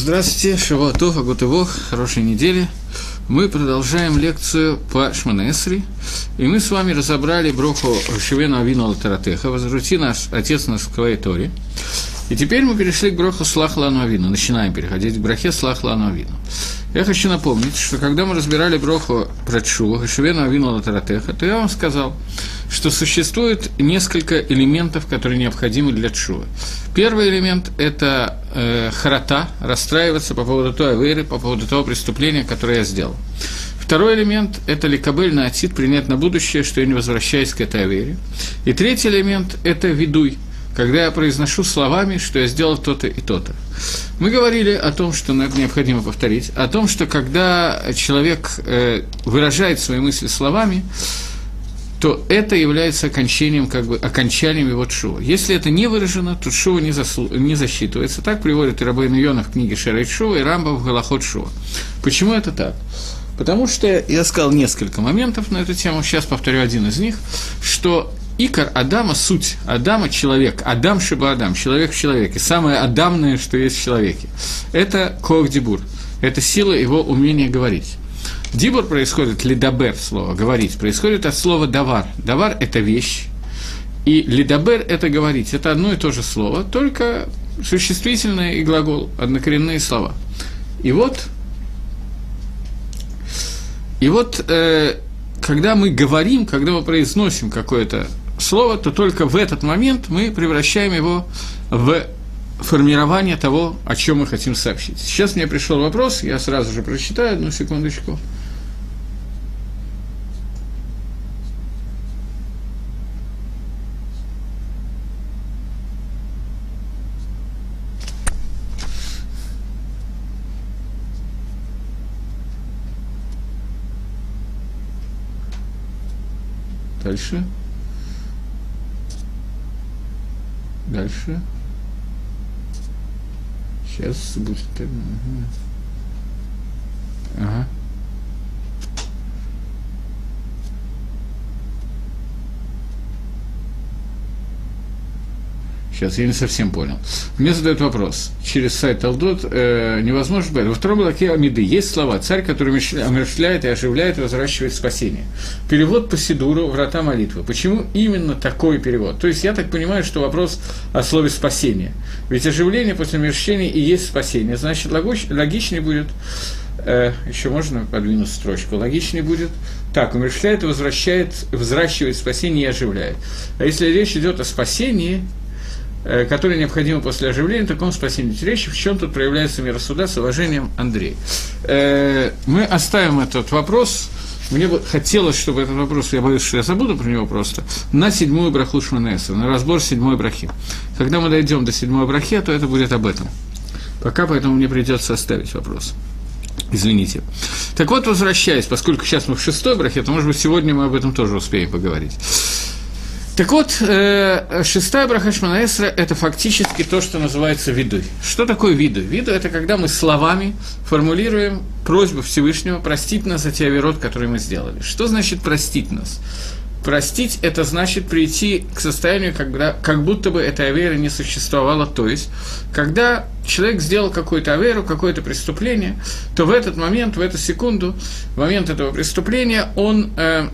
Здравствуйте, Шавуатов, Агутывох, хорошей недели. Мы продолжаем лекцию по Шманесри, и мы с вами разобрали броху Шевена Авину Латаратеха, возврати наш Отец нас в Кваиторе. И теперь мы перешли к броху Слах Лану Авину, начинаем переходить к брахе Слах Лану Авину. Я хочу напомнить, что когда мы разбирали броху про Чува, Шевена Авину Латаратеха, то я вам сказал, что существует несколько элементов, которые необходимы для Чува. Первый элемент – это э, харата, расстраиваться по поводу той аверы, по поводу того преступления, которое я сделал. Второй элемент – это ликабель на отит, принять на будущее, что я не возвращаюсь к этой авере. И третий элемент – это ведуй, когда я произношу словами, что я сделал то-то и то-то. Мы говорили о том, что необходимо повторить, о том, что когда человек э, выражает свои мысли словами, то это является окончанием, как бы, окончанием его шува. Если это не выражено, то шува не, заслу, не засчитывается. Так приводит Рабейн Йона в книге Шарайт Шува и Рамба в Галахот Шува. Почему это так? Потому что я сказал несколько моментов на эту тему, сейчас повторю один из них, что Икор Адама – суть. Адама – человек. Адам Шиба Адам – человек в человеке. Самое адамное, что есть в человеке. Это Кох-Дибур. Это сила его умения говорить. Дибур происходит, лидабер слово, говорить, происходит от слова давар. Давар – это вещь, и лидабер – это говорить. Это одно и то же слово, только существительное и глагол, однокоренные слова. И вот, и вот э, когда мы говорим, когда мы произносим какое-то слово, то только в этот момент мы превращаем его в формирование того, о чем мы хотим сообщить. Сейчас мне пришел вопрос, я сразу же прочитаю, одну секундочку. Дальше. Дальше. Сейчас будет. Ага. Сейчас я не совсем понял. Мне задают вопрос. Через сайт Алдот э, невозможно быть. Во втором блоке Амиды есть слова «царь, который омершляет и оживляет и возвращает спасение». Перевод по Сидуру «Врата молитвы». Почему именно такой перевод? То есть я так понимаю, что вопрос о слове «спасение». Ведь оживление после омерщения и есть спасение. Значит, логичнее будет э, еще можно подвинуть строчку, логичнее будет так, умерщвляет и возвращает, взращивает спасение и оживляет. А если речь идет о спасении, Э, который необходимо после оживления, таком спасении. Речь в чем тут проявляется мир суда с уважением Андрей. Э, мы оставим этот вопрос. Мне бы хотелось, чтобы этот вопрос, я боюсь, что я забуду про него просто, на седьмую браху Шманеса, на разбор седьмой брахи. Когда мы дойдем до седьмой брахи, то это будет об этом. Пока поэтому мне придется оставить вопрос. Извините. Так вот, возвращаясь, поскольку сейчас мы в шестой брахе, то, может быть, сегодня мы об этом тоже успеем поговорить. Так вот, э, шестая браха Шманаэсра – это фактически то, что называется видой. Что такое виду? Виду – это когда мы словами формулируем просьбу Всевышнего простить нас за те оверот, которые мы сделали. Что значит простить нас? Простить – это значит прийти к состоянию, когда, как будто бы этой аверы не существовало. То есть, когда человек сделал какую-то аверу, какое-то преступление, то в этот момент, в эту секунду, в момент этого преступления, он… Э,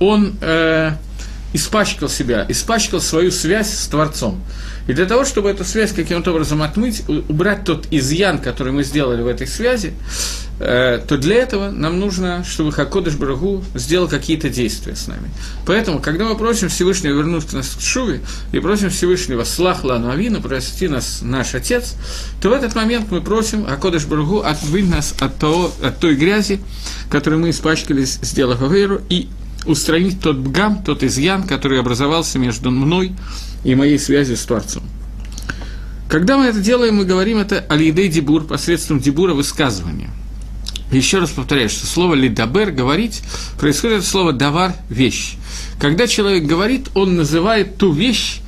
он э, испачкал себя, испачкал свою связь с Творцом. И для того, чтобы эту связь каким-то образом отмыть, убрать тот изъян, который мы сделали в этой связи, э, то для этого нам нужно, чтобы Хакодыш Барагу сделал какие-то действия с нами. Поэтому, когда мы просим Всевышнего вернуть нас к Шуве и просим Всевышнего «Слах Лану Авину», прости нас наш Отец, то в этот момент мы просим Хакодыш Барагу отвыть нас от, того, от той грязи, которой мы испачкались, сделав Аверу, и устранить тот бгам, тот изъян, который образовался между мной и моей связью с Творцом. Когда мы это делаем, мы говорим это алидей дебур, посредством дебура высказывания. Еще раз повторяю, что слово лидабер, говорить, происходит от слова давар, вещь. Когда человек говорит, он называет ту вещь,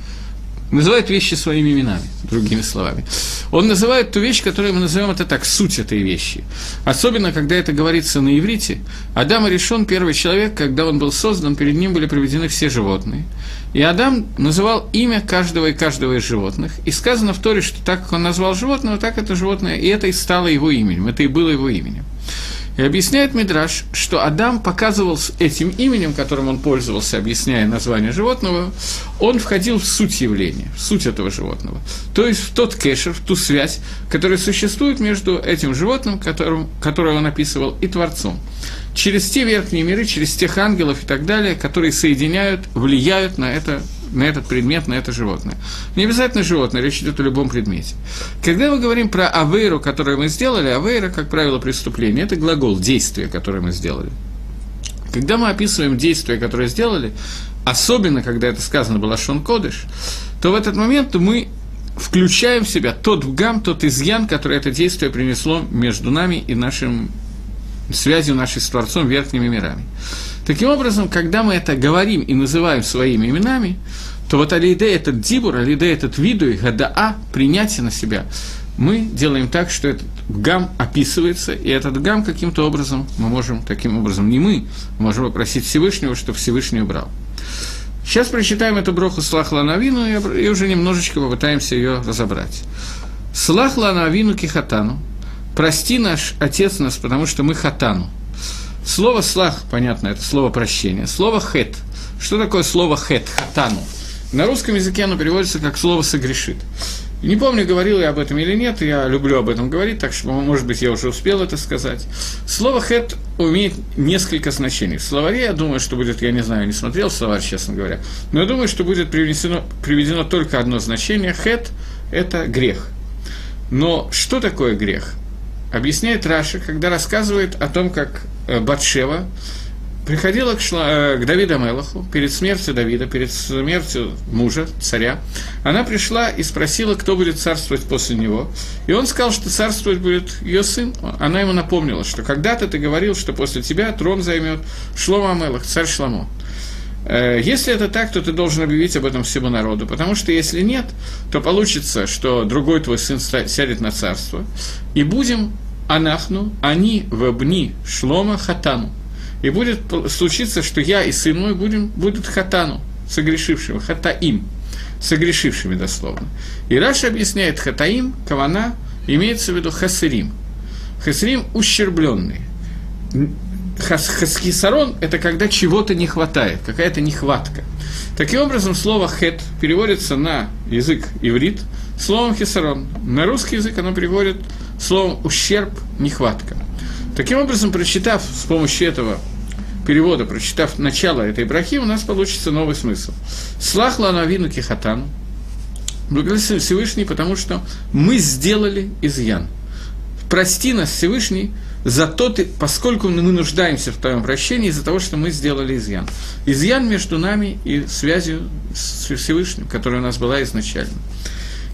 называет вещи своими именами, другими словами. Он называет ту вещь, которую мы называем это так, суть этой вещи. Особенно, когда это говорится на иврите. Адам решен первый человек, когда он был создан, перед ним были приведены все животные. И Адам называл имя каждого и каждого из животных. И сказано в Торе, что так как он назвал животного, так это животное, и это и стало его именем, это и было его именем. И объясняет Мидраш, что Адам показывал этим именем, которым он пользовался, объясняя название животного, он входил в суть явления, в суть этого животного. То есть в тот кэшер, в ту связь, которая существует между этим животным, которым, которое он описывал, и Творцом. Через те верхние миры, через тех ангелов и так далее, которые соединяют, влияют на это на этот предмет, на это животное. Не обязательно животное, речь идет о любом предмете. Когда мы говорим про авейру, которую мы сделали, авейра, как правило, преступление, это глагол, действие, которое мы сделали. Когда мы описываем действие, которое сделали, особенно когда это сказано было Шон Кодыш, то в этот момент мы включаем в себя тот гам, тот изъян, который это действие принесло между нами и нашим связью нашей с Творцом верхними мирами. Таким образом, когда мы это говорим и называем своими именами, то вот алиде этот дибур, алиде этот виду и гадаа, принятие на себя, мы делаем так, что этот гам описывается, и этот гам каким-то образом, мы можем, таким образом, не мы, можем попросить Всевышнего, чтобы Всевышний убрал. Сейчас прочитаем эту броху Слах Ланавину и уже немножечко попытаемся ее разобрать. Слах Ланавину Кихатану. Прости наш Отец нас, потому что мы хатану. Слово «слах», понятно, это слово «прощение». Слово «хет». Что такое слово «хет», «хатану»? На русском языке оно переводится как слово «согрешит». Не помню, говорил я об этом или нет, я люблю об этом говорить, так что, может быть, я уже успел это сказать. Слово «хет» имеет несколько значений. В словаре, я думаю, что будет, я не знаю, не смотрел словарь, честно говоря, но я думаю, что будет приведено, приведено только одно значение. «Хет» – это грех. Но что такое грех? Объясняет Раша, когда рассказывает о том, как Э, Батшева приходила к, Шла, э, к Давиду Мелаху перед смертью Давида, перед смертью мужа, царя. Она пришла и спросила, кто будет царствовать после него. И он сказал, что царствовать будет ее сын. Она ему напомнила, что когда-то ты говорил, что после тебя трон займет Шлома Мелах, царь Шламо. Э, если это так, то ты должен объявить об этом всему народу, потому что если нет, то получится, что другой твой сын сядет на царство, и будем анахну, они в обни шлома хатану. И будет случиться, что я и сын мой будем, будут хатану, согрешившими, хатаим, согрешившими дословно. И Раша объясняет хатаим, кавана, имеется в виду хасырим. Хасырим – ущербленные. Хас, хасхисарон – это когда чего-то не хватает, какая-то нехватка. Таким образом, слово «хет» переводится на язык иврит словом «хисарон». На русский язык оно переводит словом «ущерб», «нехватка». Таким образом, прочитав с помощью этого перевода, прочитав начало этой брахи, у нас получится новый смысл. Слах ланавину кихатану. Благодарствуем Всевышний, потому что мы сделали изъян. Прости нас, Всевышний, за то, ты, поскольку мы нуждаемся в твоем прощении из-за того, что мы сделали изъян. Изъян между нами и связью с Всевышним, которая у нас была изначально.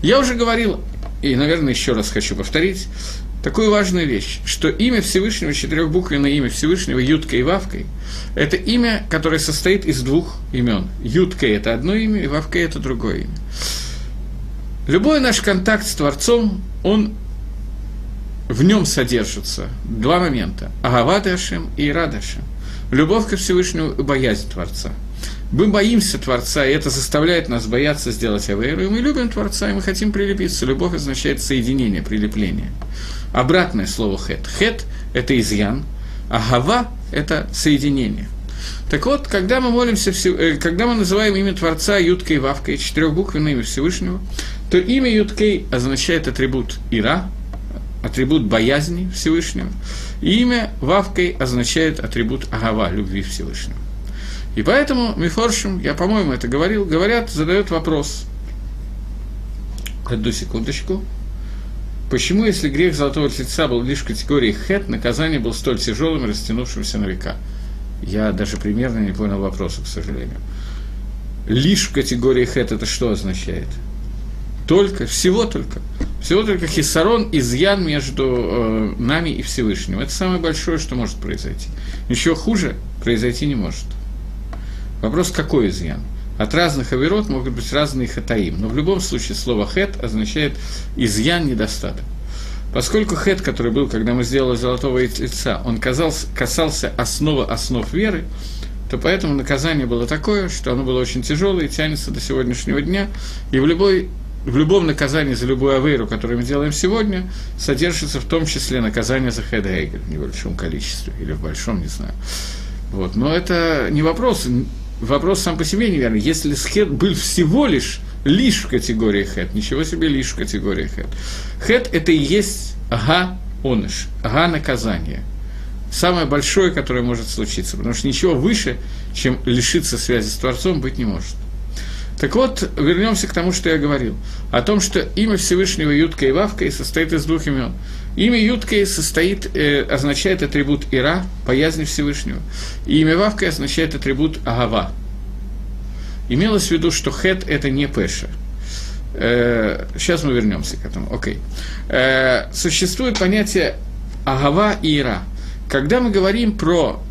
Я уже говорил и, наверное, еще раз хочу повторить, такую важную вещь, что имя Всевышнего, четырехбуквенное имя Всевышнего, Юткой и Вавкой, это имя, которое состоит из двух имен. Юткой – это одно имя, и Вавкой – это другое имя. Любой наш контакт с Творцом, он в нем содержится два момента – Агавадашем и Ирадашем. Любовь ко Всевышнему и боязнь Творца – мы боимся Творца, и это заставляет нас бояться сделать Авейру, и мы любим Творца, и мы хотим прилепиться. Любовь означает соединение, прилепление. Обратное слово «хет». «Хет» – это изъян, а «гава» – это соединение. Так вот, когда мы молимся, э, когда мы называем имя Творца Юткой Вавкой, четырехбуквенное имя Всевышнего, то имя Юткей означает атрибут Ира, атрибут боязни Всевышнего, и имя Вавкой означает атрибут Агава, любви Всевышнего. И поэтому Мифоршим, я, по-моему, это говорил, говорят, задают вопрос. Одну секундочку. Почему, если грех золотого тельца был лишь категорией хет, наказание было столь тяжелым растянувшимся на века? Я даже примерно не понял вопроса, к сожалению. Лишь в категории хет это что означает? Только, всего только. Всего только хиссарон, изъян между э, нами и Всевышним. Это самое большое, что может произойти. Ничего хуже произойти не может. Вопрос, какой изъян? От разных авирот могут быть разные хатаим, но в любом случае слово хет означает изъян, недостаток. Поскольку хет, который был, когда мы сделали золотого яйца, он казался, касался основы основ веры, то поэтому наказание было такое, что оно было очень тяжелое и тянется до сегодняшнего дня, и в, любой, в любом наказании за любую авейру, которую мы делаем сегодня, содержится в том числе наказание за хед в небольшом количестве, или в большом, не знаю. Вот. Но это не вопрос, вопрос сам по себе неверный. Если хед был всего лишь лишь в категории хет, ничего себе лишь в категории хет. Хет – это и есть ага оныш, ага наказание. Самое большое, которое может случиться, потому что ничего выше, чем лишиться связи с Творцом, быть не может. Так вот, вернемся к тому, что я говорил, о том, что имя Всевышнего Ютка и Вавка состоит из двух имен. Имя Ютка состоит, э, означает атрибут Ира, боязни Всевышнего, и имя Вавка означает атрибут Агава, Имелось в виду, что хет – это не пеша. Э, сейчас мы вернемся к этому. Окей. Э, существует понятие агава и ира. Когда мы говорим про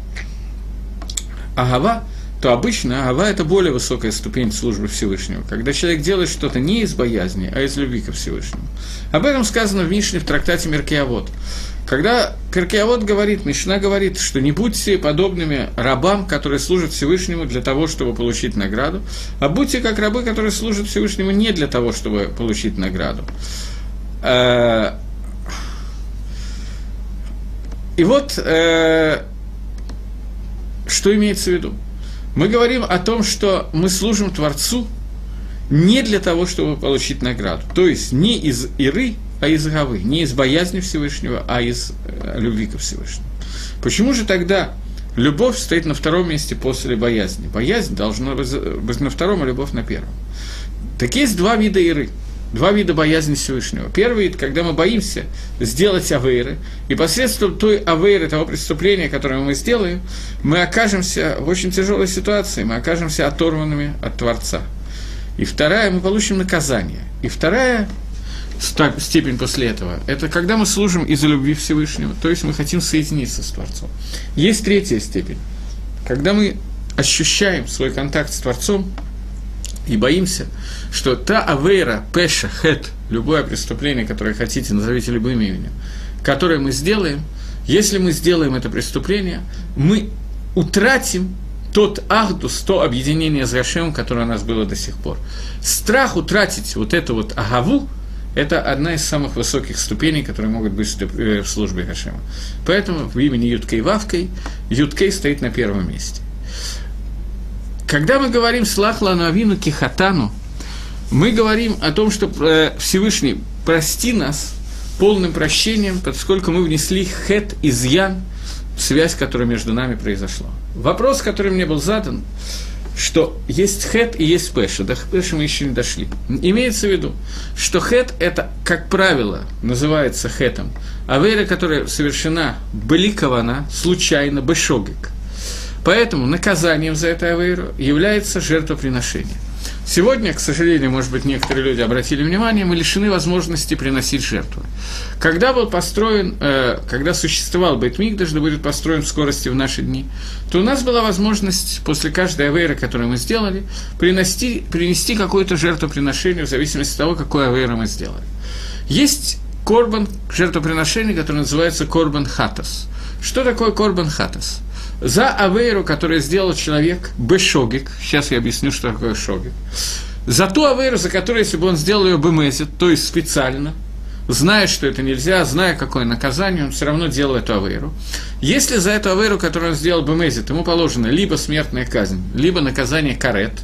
агава, то обычно агава – это более высокая ступень службы Всевышнего, когда человек делает что-то не из боязни, а из любви ко Всевышнему. Об этом сказано в Мишне в трактате Меркиавод. Когда Каркиавод говорит, Мишна говорит, что не будьте подобными рабам, которые служат Всевышнему для того, чтобы получить награду, а будьте как рабы, которые служат Всевышнему не для того, чтобы получить награду. Э, и вот, э, что имеется в виду? Мы говорим о том, что мы служим Творцу не для того, чтобы получить награду. То есть не из Иры, а из Гавы, не из боязни Всевышнего, а из э, любви ко Всевышнему. Почему же тогда любовь стоит на втором месте после боязни? Боязнь должна быть на втором, а любовь на первом. Так есть два вида иры, два вида боязни Всевышнего. Первый – когда мы боимся сделать авейры, и посредством той авейры, того преступления, которое мы сделаем, мы окажемся в очень тяжелой ситуации, мы окажемся оторванными от Творца. И вторая – мы получим наказание. И вторая степень после этого. Это когда мы служим из-за любви Всевышнего, то есть мы хотим соединиться с Творцом. Есть третья степень, когда мы ощущаем свой контакт с Творцом и боимся, что та авейра, пеша, хет, любое преступление, которое хотите, назовите любым именем, которое мы сделаем, если мы сделаем это преступление, мы утратим тот ахдус, то объединение с Гашем, которое у нас было до сих пор. Страх утратить вот эту вот агаву – это одна из самых высоких ступеней, которые могут быть в службе Хашема. Поэтому в имени Юткей Вавкой Юткей стоит на первом месте. Когда мы говорим «Слах лану кихатану», мы говорим о том, что э, Всевышний прости нас полным прощением, поскольку мы внесли хет, изъян, связь, которая между нами произошла. Вопрос, который мне был задан, что есть хет и есть пеша. До пеша мы еще не дошли. Имеется в виду, что хет – это, как правило, называется хетом, а вера, которая совершена бликована, случайно, бешогик. Поэтому наказанием за это авейру является жертвоприношение – Сегодня, к сожалению, может быть, некоторые люди обратили внимание, мы лишены возможности приносить жертвы. Когда был построен, э, когда существовал Бейтмигдаш, да будет построен в скорости в наши дни, то у нас была возможность после каждой авейры, которую мы сделали, принести, принести какое-то жертвоприношение в зависимости от того, какое авейра мы сделали. Есть корбан жертвоприношение, которое называется корбан хатас. Что такое корбан хатас? За авейру, которую сделал человек, бешогик, сейчас я объясню, что такое шогик, за ту авейру, за которую, если бы он сделал ее бемезит, то есть специально, зная, что это нельзя, зная, какое наказание, он все равно делал эту авейру. Если за эту авейру, которую он сделал бемезит, ему положена либо смертная казнь, либо наказание карет,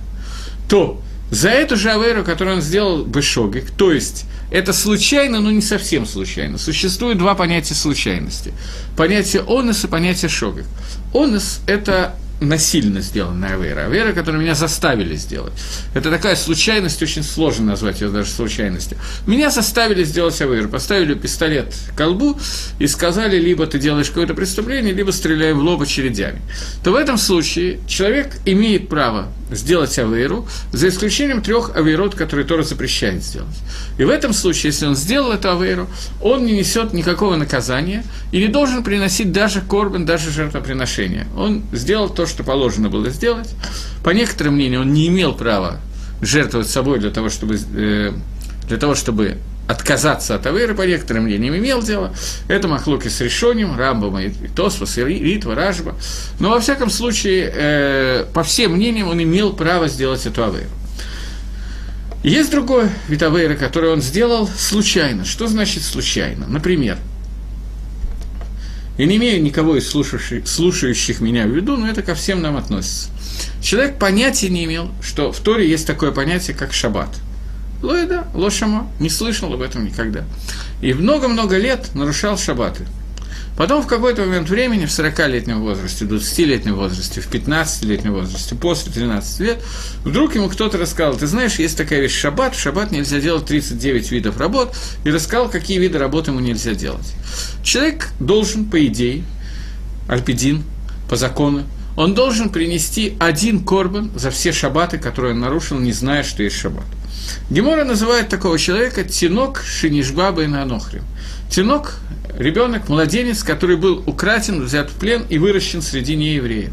то за эту же авейру, которую он сделал бешогик, то есть это случайно, но не совсем случайно. Существует два понятия случайности. Понятие онес и понятие шогик. Онес – это насильно сделанная вера, вера, которую меня заставили сделать. Это такая случайность, очень сложно назвать ее даже случайностью. Меня заставили сделать аверу, поставили пистолет к колбу и сказали, либо ты делаешь какое-то преступление, либо стреляй в лоб очередями. То в этом случае человек имеет право сделать аверу, за исключением трех аверот, которые Тора запрещает сделать. И в этом случае, если он сделал эту аверу, он не несет никакого наказания и не должен приносить даже корбан, даже жертвоприношение. Он сделал то, что положено было сделать. По некоторым мнениям, он не имел права жертвовать собой для того, чтобы, э, для того, чтобы отказаться от Аверы, по некоторым мнениям, имел дело. Это Махлоки с Решоним, Рамбом и Тосфос, и Ритва, Ражба. Но, во всяком случае, э, по всем мнениям, он имел право сделать эту Аверу. Есть другой вид Авейра, который он сделал случайно. Что значит случайно? Например, я не имею никого из слушающих, слушающих меня в виду, но это ко всем нам относится. Человек понятия не имел, что в Торе есть такое понятие, как шаббат. Лойда, лошама, не слышал об этом никогда. И много-много лет нарушал шаббаты – Потом в какой-то момент времени, в 40-летнем возрасте, в 20-летнем возрасте, в 15-летнем возрасте, после 13 лет, вдруг ему кто-то рассказал, ты знаешь, есть такая вещь шаббат, в шаббат нельзя делать 39 видов работ, и рассказал, какие виды работы ему нельзя делать. Человек должен, по идее, альпидин, по закону, он должен принести один корбан за все шаббаты, которые он нарушил, не зная, что есть шаббат. Гемора называет такого человека тинок шинишбаба и нанохрим. Тинок ребенок, младенец, который был украден, взят в плен и выращен среди неевреев.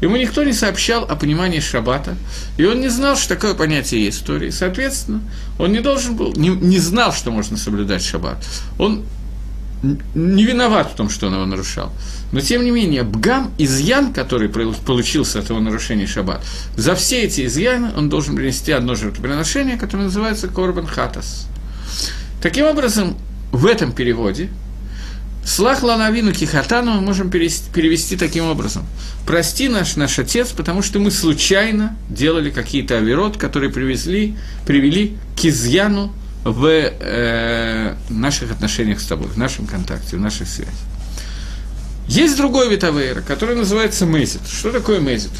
Ему никто не сообщал о понимании шаббата, и он не знал, что такое понятие истории. Соответственно, он не должен был, не, не знал, что можно соблюдать шаббат. Он не виноват в том, что он его нарушал. Но, тем не менее, бгам, изъян, который получился от этого нарушения шаббат, за все эти изъяны он должен принести одно жертвоприношение, которое называется Корбан Хатас. Таким образом, в этом переводе Слах ланавину кихатану мы можем перевести таким образом. Прости наш, наш отец, потому что мы случайно делали какие-то авирот, которые привезли, привели к изъяну в э, наших отношениях с тобой, в нашем контакте, в наших связях. Есть другой вид авейра, который называется мезит. Что такое мезит?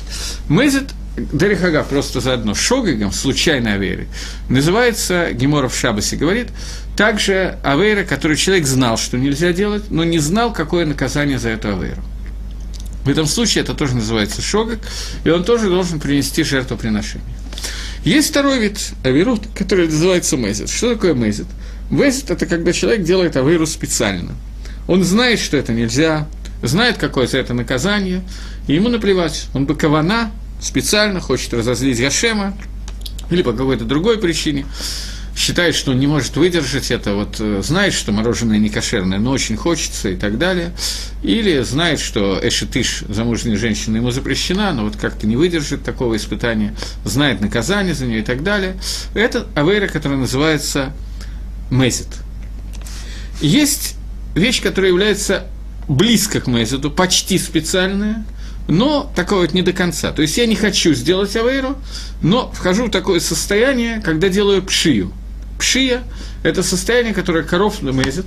Мезит Дерихага просто заодно Шогигом, случайной Аверой, называется, Геморов в Шабасе говорит, также Авейра, который человек знал, что нельзя делать, но не знал, какое наказание за эту Авейру. В этом случае это тоже называется Шогак, и он тоже должен принести жертвоприношение. Есть второй вид Аверут, который называется Мезит. Что такое Мезит? Мезит – это когда человек делает Аверу специально. Он знает, что это нельзя, знает, какое за это наказание, и ему наплевать. Он бы кавана, специально хочет разозлить Гашема или по какой-то другой причине, считает, что он не может выдержать это, вот э, знает, что мороженое не кошерное, но очень хочется и так далее, или знает, что эшетыш, замужняя женщина, ему запрещена, но вот как-то не выдержит такого испытания, знает наказание за нее и так далее. Это авейра, которая называется мезит. Есть вещь, которая является близко к мезиту, почти специальная – но такое вот не до конца. То есть я не хочу сделать авейру, но вхожу в такое состояние, когда делаю пшию. Пшия – это состояние, которое коров намезит,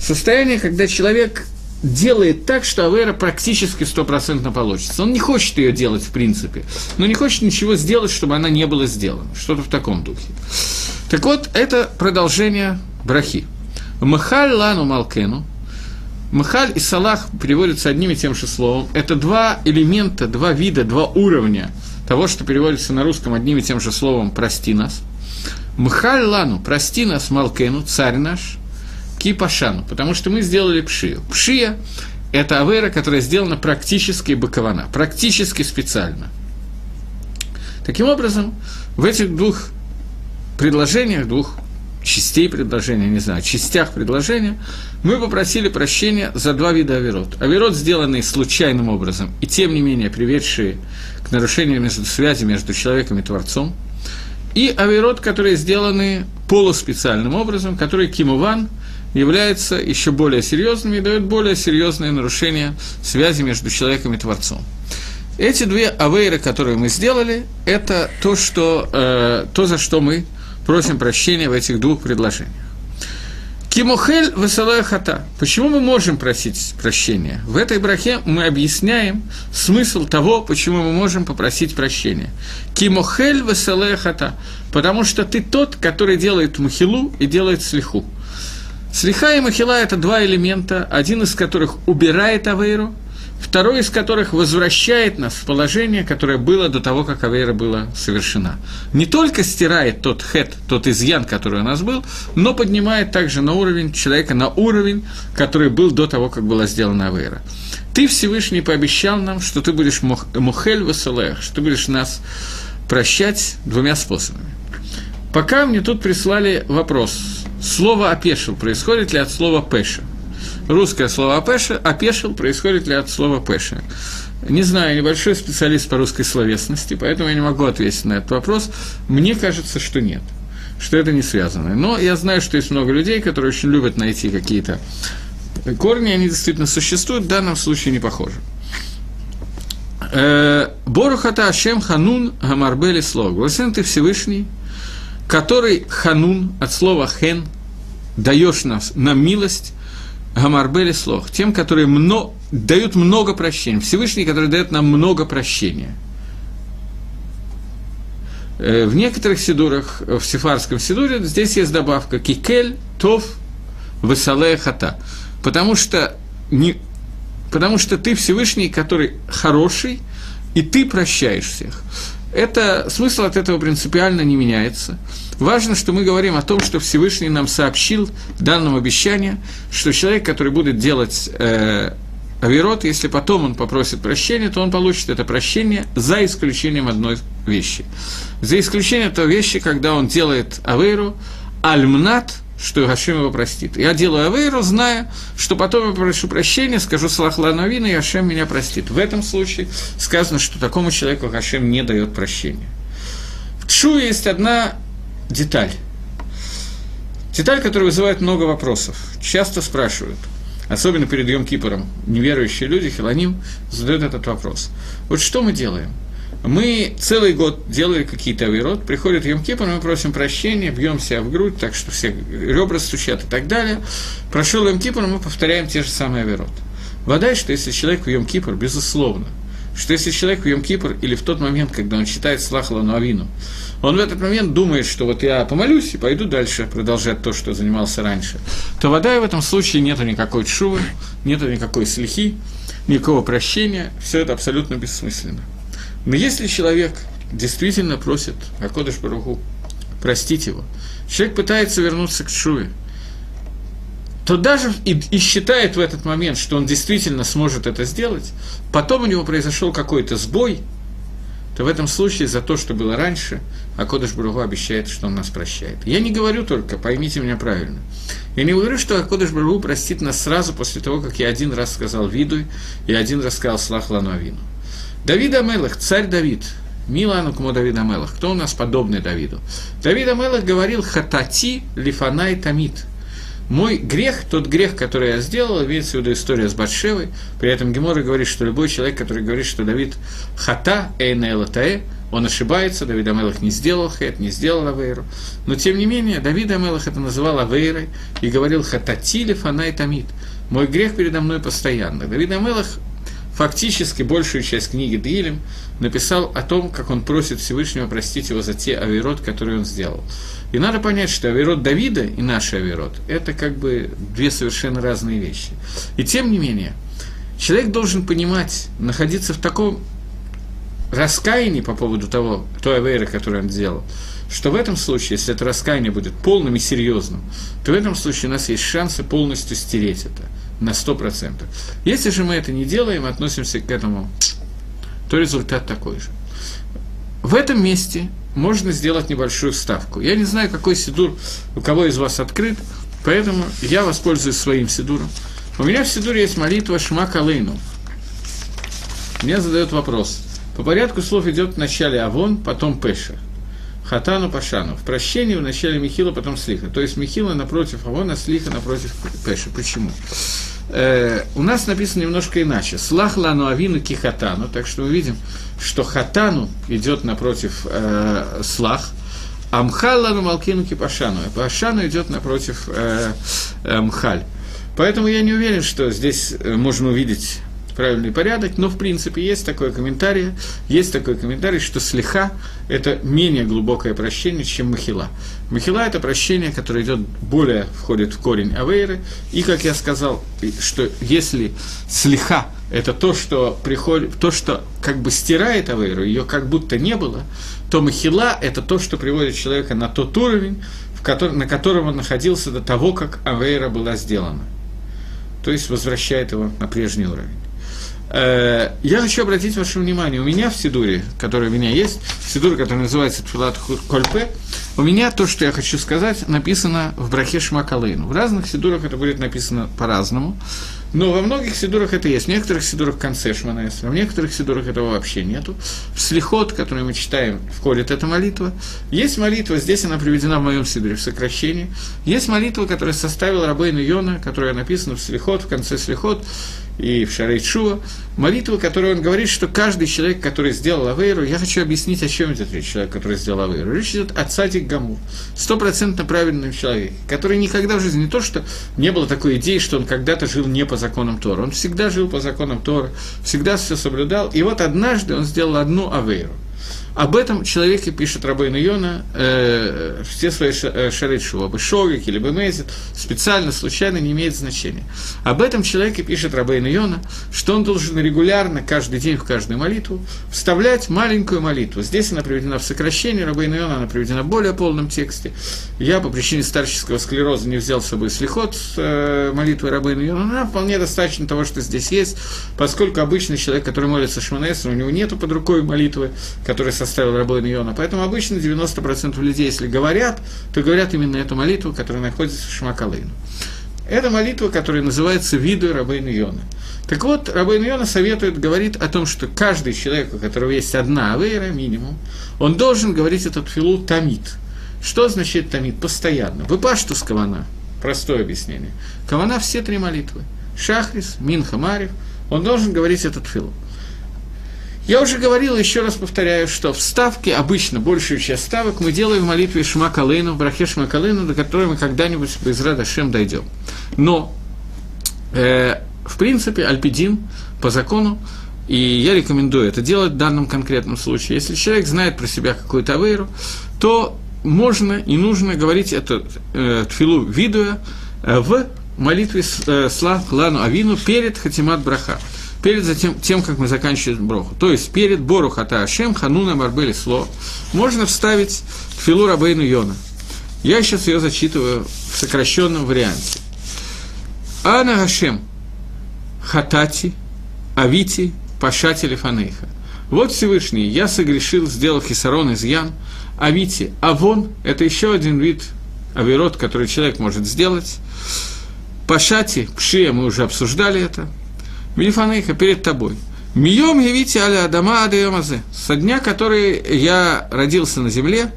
состояние, когда человек делает так, что авера практически стопроцентно получится. Он не хочет ее делать в принципе, но не хочет ничего сделать, чтобы она не была сделана. Что-то в таком духе. Так вот, это продолжение брахи. Махаль лану малкену, Махаль и Салах переводятся одним и тем же словом. Это два элемента, два вида, два уровня того, что переводится на русском одним и тем же словом «прости нас». Мхаль лану, прости нас, Малкену, царь наш, кипашану, потому что мы сделали пшию. Пшия – это авера, которая сделана практически бакована, практически специально. Таким образом, в этих двух предложениях, двух частей предложения, не знаю, частях предложения, мы попросили прощения за два вида авирот. Авирот, сделанные случайным образом, и тем не менее приведшие к нарушению между, связи между человеком и Творцом, и авирот, которые сделаны полуспециальным образом, которые кимуван являются еще более серьезными и дают более серьезные нарушения связи между человеком и Творцом. Эти две авейры, которые мы сделали, это то, что, э, то за что мы просим прощения в этих двух предложениях. Кимохель веселая хата. Почему мы можем просить прощения? В этой брахе мы объясняем смысл того, почему мы можем попросить прощения. Кимохель веселая хата. Потому что ты тот, который делает махилу и делает слиху. Слиха и махила – это два элемента, один из которых убирает авейру, второй из которых возвращает нас в положение, которое было до того, как Авейра была совершена. Не только стирает тот хет, тот изъян, который у нас был, но поднимает также на уровень человека, на уровень, который был до того, как была сделана Авейра. Ты ты, Всевышний, пообещал нам, что ты будешь мухель васалех, что ты будешь нас прощать двумя способами. Пока мне тут прислали вопрос. Слово «опешил» происходит ли от слова «пеша»? Русское слово «опеша», «опешил» происходит ли от слова «пеша»? Не знаю, небольшой специалист по русской словесности, поэтому я не могу ответить на этот вопрос. Мне кажется, что нет, что это не связано. Но я знаю, что есть много людей, которые очень любят найти какие-то корни, они действительно существуют, в данном случае не похожи. Э, Борухата Ашем Ханун Гамарбели Слог. Благословен ты Всевышний, который Ханун, от слова Хен, даешь нас на милость, Гамарбели Слог, тем, которые много, дают много прощения. Всевышний, который дает нам много прощения. Э, в некоторых сидурах, в сефарском сидуре, здесь есть добавка «кикель, тов, высалея хата». Потому что, не, потому что ты Всевышний, который хороший, и ты прощаешь всех. Это, смысл от этого принципиально не меняется. Важно, что мы говорим о том, что Всевышний нам сообщил в данном обещании, что человек, который будет делать э, Аверот, если потом он попросит прощения, то он получит это прощение за исключением одной вещи. За исключением той вещи, когда он делает Аверу, Альмнат – что Гашим его простит. Я делаю авейру, зная, что потом я прошу прощения, скажу Салахла Новина, и Гашем меня простит. В этом случае сказано, что такому человеку Гашем не дает прощения. В Чу есть одна деталь. Деталь, которая вызывает много вопросов. Часто спрашивают, особенно перед Йом Кипором, неверующие люди, Хилоним, задают этот вопрос. Вот что мы делаем? Мы целый год делали какие-то авирот, приходит Йом Кипр, мы просим прощения, бьем себя в грудь, так что все ребра стучат и так далее. Прошел Йом Кипр, мы повторяем те же самые авирот. Вода, что если человек в Йом Кипр, безусловно, что если человек в Йом Кипр или в тот момент, когда он читает Слахала Нуавину, он в этот момент думает, что вот я помолюсь и пойду дальше продолжать то, что занимался раньше, то вода в этом случае нету никакой чувы, нету никакой слехи, никакого прощения, все это абсолютно бессмысленно. Но если человек действительно просит Акодыш Баруху простить его, человек пытается вернуться к Шуве, то даже и, и считает в этот момент, что он действительно сможет это сделать, потом у него произошел какой-то сбой, то в этом случае за то, что было раньше, Акодыш Баругу обещает, что он нас прощает. Я не говорю только, поймите меня правильно, я не говорю, что Акодыш Баругу простит нас сразу после того, как я один раз сказал Виду и один раз сказал Слах Лану Авину. Давид Амелах, царь Давид, Милану кому Давид Амелах, кто у нас подобный Давиду? Давид Амелах говорил «Хатати лифанай тамид». Мой грех, тот грех, который я сделал, имеется в виду история с Батшевой, при этом Гемора говорит, что любой человек, который говорит, что Давид хата эйнелатае, он ошибается, Давид Амелах не сделал хэт, не сделал авейру. Но, тем не менее, Давид Амелах это называл авейрой и говорил хатати лифанай тамид. Мой грех передо мной постоянно. Давид Амелах фактически большую часть книги Дилем написал о том, как он просит Всевышнего простить его за те авирот, которые он сделал. И надо понять, что авирот Давида и наш авирот – это как бы две совершенно разные вещи. И тем не менее, человек должен понимать, находиться в таком раскаянии по поводу того, той авейры, которую он сделал, что в этом случае, если это раскаяние будет полным и серьезным, то в этом случае у нас есть шансы полностью стереть это – на 100%. Если же мы это не делаем, относимся к этому, то результат такой же. В этом месте можно сделать небольшую вставку. Я не знаю, какой сидур у кого из вас открыт, поэтому я воспользуюсь своим сидуром. У меня в сидуре есть молитва Шма Калейну. Мне задают вопрос. По порядку слов идет в начале Авон, потом Пеша. Хатану Пашану. В прощении в начале Михила, потом Слиха. То есть Михила напротив Авона, Слиха напротив Пеша. Почему? э, у нас написано немножко иначе. Слах лану авину ки хатану. Так что мы видим, что хатану идет напротив э, слах, а мхал лану малкину ки пашану. И пашану идет напротив э, э, мхаль. Поэтому я не уверен, что здесь э, можно увидеть правильный порядок, но в принципе есть такой комментарий, есть такой комментарий, что слеха – это менее глубокое прощение, чем махила. Махила – это прощение, которое идет более, входит в корень авейры, и, как я сказал, что если слеха – это то, что приходит, то, что как бы стирает авейру, ее как будто не было, то махила – это то, что приводит человека на тот уровень, который, на котором он находился до того, как авейра была сделана. То есть возвращает его на прежний уровень. Э, я хочу обратить ваше внимание, у меня в Сидуре, который у меня есть, Сидур, который называется Тфилат Кольпе, у меня то, что я хочу сказать, написано в Брахе Шмакалейну. В разных Сидурах это будет написано по-разному, но во многих Сидурах это есть. В некоторых Сидурах в конце Шманаэсра, в некоторых Сидурах этого вообще нету. В Слихот, который мы читаем, входит эта молитва. Есть молитва, здесь она приведена в моем Сидуре в сокращении. Есть молитва, которая составил Рабейн Йона, которая написана в Слихот, в конце Слихот, и в Шарей Шува, молитву, которую он говорит, что каждый человек, который сделал Авейру, я хочу объяснить, о чем идет речь, человек, который сделал Авейру. Речь идет о Цадик Гамур, стопроцентно правильном человеке, который никогда в жизни, не то, что не было такой идеи, что он когда-то жил не по законам Тора, он всегда жил по законам Тора, всегда все соблюдал, и вот однажды он сделал одну Авейру – об этом человеке пишет Рабейн Йона э, все свои э, шарит шува, шогик или бемезит, специально, случайно, не имеет значения. Об этом человеке пишет Рабейн Йона, что он должен регулярно, каждый день в каждую молитву, вставлять маленькую молитву. Здесь она приведена в сокращении, Рабейн Йона, она приведена в более полном тексте. Я по причине старческого склероза не взял с собой слихот с э, молитвой Рабейн Йона, она вполне достаточно того, что здесь есть, поскольку обычный человек, который молится Шманесом, у него нету под рукой молитвы, которая составил Рабойн Йона. Поэтому обычно 90% людей, если говорят, то говорят именно эту молитву, которая находится в Шмакалейну. Это молитва, которая называется «Виду Рабейн Йона». Так вот, Рабейн Йона советует, говорит о том, что каждый человек, у которого есть одна авейра, минимум, он должен говорить этот филу тамид. Что означает тамид? Постоянно. Выпашту с кавана. Простое объяснение. Кавана все три молитвы. Шахрис, Минха, Марев. Он должен говорить этот филу. Я уже говорил, еще раз повторяю, что вставки, обычно большую часть ставок мы делаем в молитве Шма Калейну, в брахе Шма Калейну, до которой мы когда-нибудь без Радашем дойдем. Но, э, в принципе, Альпидин по закону, и я рекомендую это делать в данном конкретном случае. Если человек знает про себя какую-то авейру, то можно и нужно говорить эту э, тфилу видуя э, в молитве э, Слав Лану Авину перед Хатимат Браха перед затем, тем, как мы заканчиваем броху. То есть перед Бору Хата Ашем, Хануна Марбели Сло, можно вставить Филу Рабейну Йона. Я сейчас ее зачитываю в сокращенном варианте. Ана Ашем, Хатати, Авити, Пашати Лифанейха. Вот Всевышний, я согрешил, сделал хисарон из ян, Авити, Авон – это еще один вид авирот, который человек может сделать. Пашати, Пшия, мы уже обсуждали это – Мильфанейха перед тобой. Мием явите аля Адама Адайомазе. Со дня, который я родился на земле,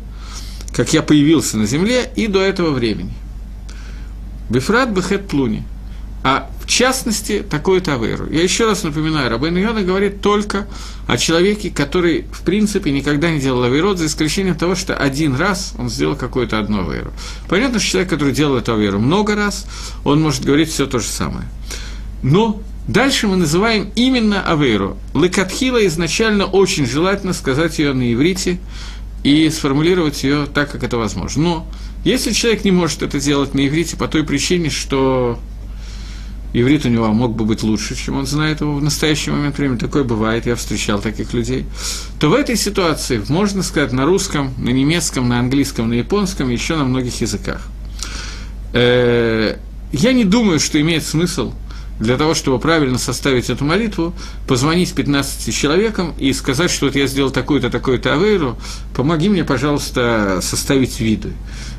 как я появился на земле, и до этого времени. Бифрат Бехет Плуни. А в частности, такой-то Аверу. Я еще раз напоминаю, Рабейн Йона говорит только о человеке, который, в принципе, никогда не делал Аверот, за исключением того, что один раз он сделал какую-то одну Аверу. Понятно, что человек, который делал эту Аверу много раз, он может говорить все то же самое. Но Дальше мы называем именно Авейру. Лекатхила изначально очень желательно сказать ее на иврите и сформулировать ее так, как это возможно. Но если человек не может это делать на иврите по той причине, что иврит у него мог бы быть лучше, чем он знает его в настоящий момент времени, такое бывает, я встречал таких людей, то в этой ситуации можно сказать на русском, на немецком, на английском, на японском, еще на многих языках. Э, я не думаю, что имеет смысл для того, чтобы правильно составить эту молитву, позвонить 15 человекам и сказать, что вот я сделал такую-то, такую-то авейру, помоги мне, пожалуйста, составить виды.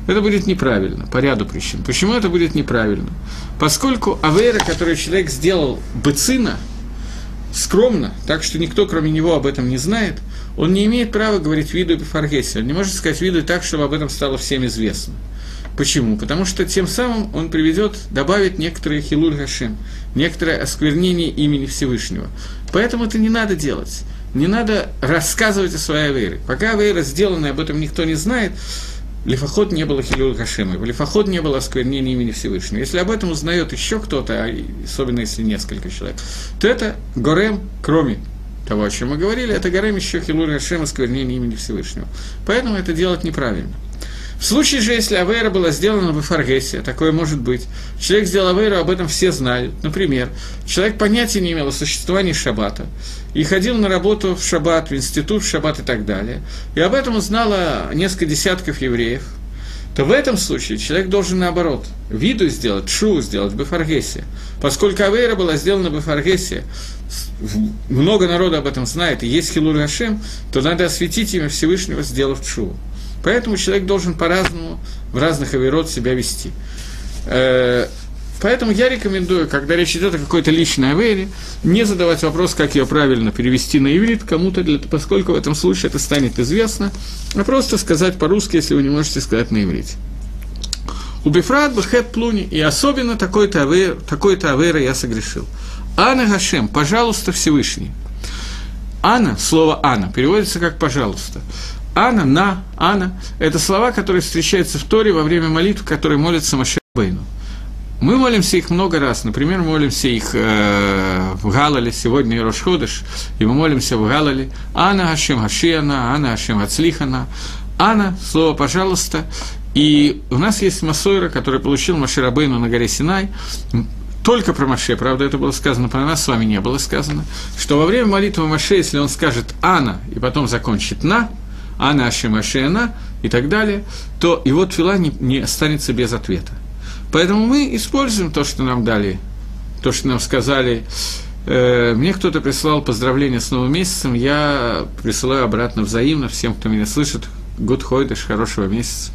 Это будет неправильно, по ряду причин. Почему это будет неправильно? Поскольку авейра, которую человек сделал быцина, скромно, так что никто, кроме него, об этом не знает, он не имеет права говорить виду и фаргесе. Он не может сказать виду так, чтобы об этом стало всем известно. Почему? Потому что тем самым он приведет, добавит некоторые хилуль гашим, некоторое осквернение имени Всевышнего. Поэтому это не надо делать. Не надо рассказывать о своей вере. Пока вера сделана, об этом никто не знает, Лифоход не было Хилюл Хашима, Лифоход не было осквернения имени Всевышнего. Если об этом узнает еще кто-то, а особенно если несколько человек, то это Горем, кроме того, о чем мы говорили, это Горем еще Хилюл Хашима, осквернение имени Всевышнего. Поэтому это делать неправильно. В случае же, если Авейра была сделана в Фаргесе, такое может быть, человек сделал Авейру, об этом все знают. Например, человек понятия не имел о существовании Шаббата и ходил на работу в Шаббат, в институт в Шаббат и так далее. И об этом узнало несколько десятков евреев. то в этом случае человек должен наоборот виду сделать, шу сделать, бефаргесия. Поскольку Авейра была сделана бефаргесия, много народа об этом знает, и есть Хилур Гашем, то надо осветить имя Всевышнего, сделав шу. Поэтому человек должен по-разному в разных авирот себя вести. Э, поэтому я рекомендую, когда речь идет о какой-то личной авере, не задавать вопрос, как ее правильно перевести на иврит кому-то, поскольку в этом случае это станет известно, а просто сказать по-русски, если вы не можете сказать на иврите. У Бифрат Бахет Плуни, и особенно такой-то авер, такой-то авера я согрешил. Ана Гашем, пожалуйста, Всевышний. Ана, слово Ана, переводится как «пожалуйста». Ана, на, Ана – это слова, которые встречаются в Торе во время молитв, которые молятся Маше Бейну. Мы молимся их много раз. Например, мы молимся их э, в Галале, сегодня Рошходыш, и мы молимся в Галале. Ана Хашем Хашиана, Ана Хашем Ацлихана. Ана, слово «пожалуйста». И у нас есть Масойра, который получил Маширабейну на горе Синай, только про Маше, правда, это было сказано про нас, с вами не было сказано, что во время молитвы Маше, если он скажет «Ана» и потом закончит «На», «Ана Ашем Ашена» и так далее, то его твила не, не останется без ответа. Поэтому мы используем то, что нам дали, то, что нам сказали. Э, мне кто-то прислал поздравления с новым месяцем, я присылаю обратно взаимно всем, кто меня слышит. Гуд Хойдыш, хорошего месяца.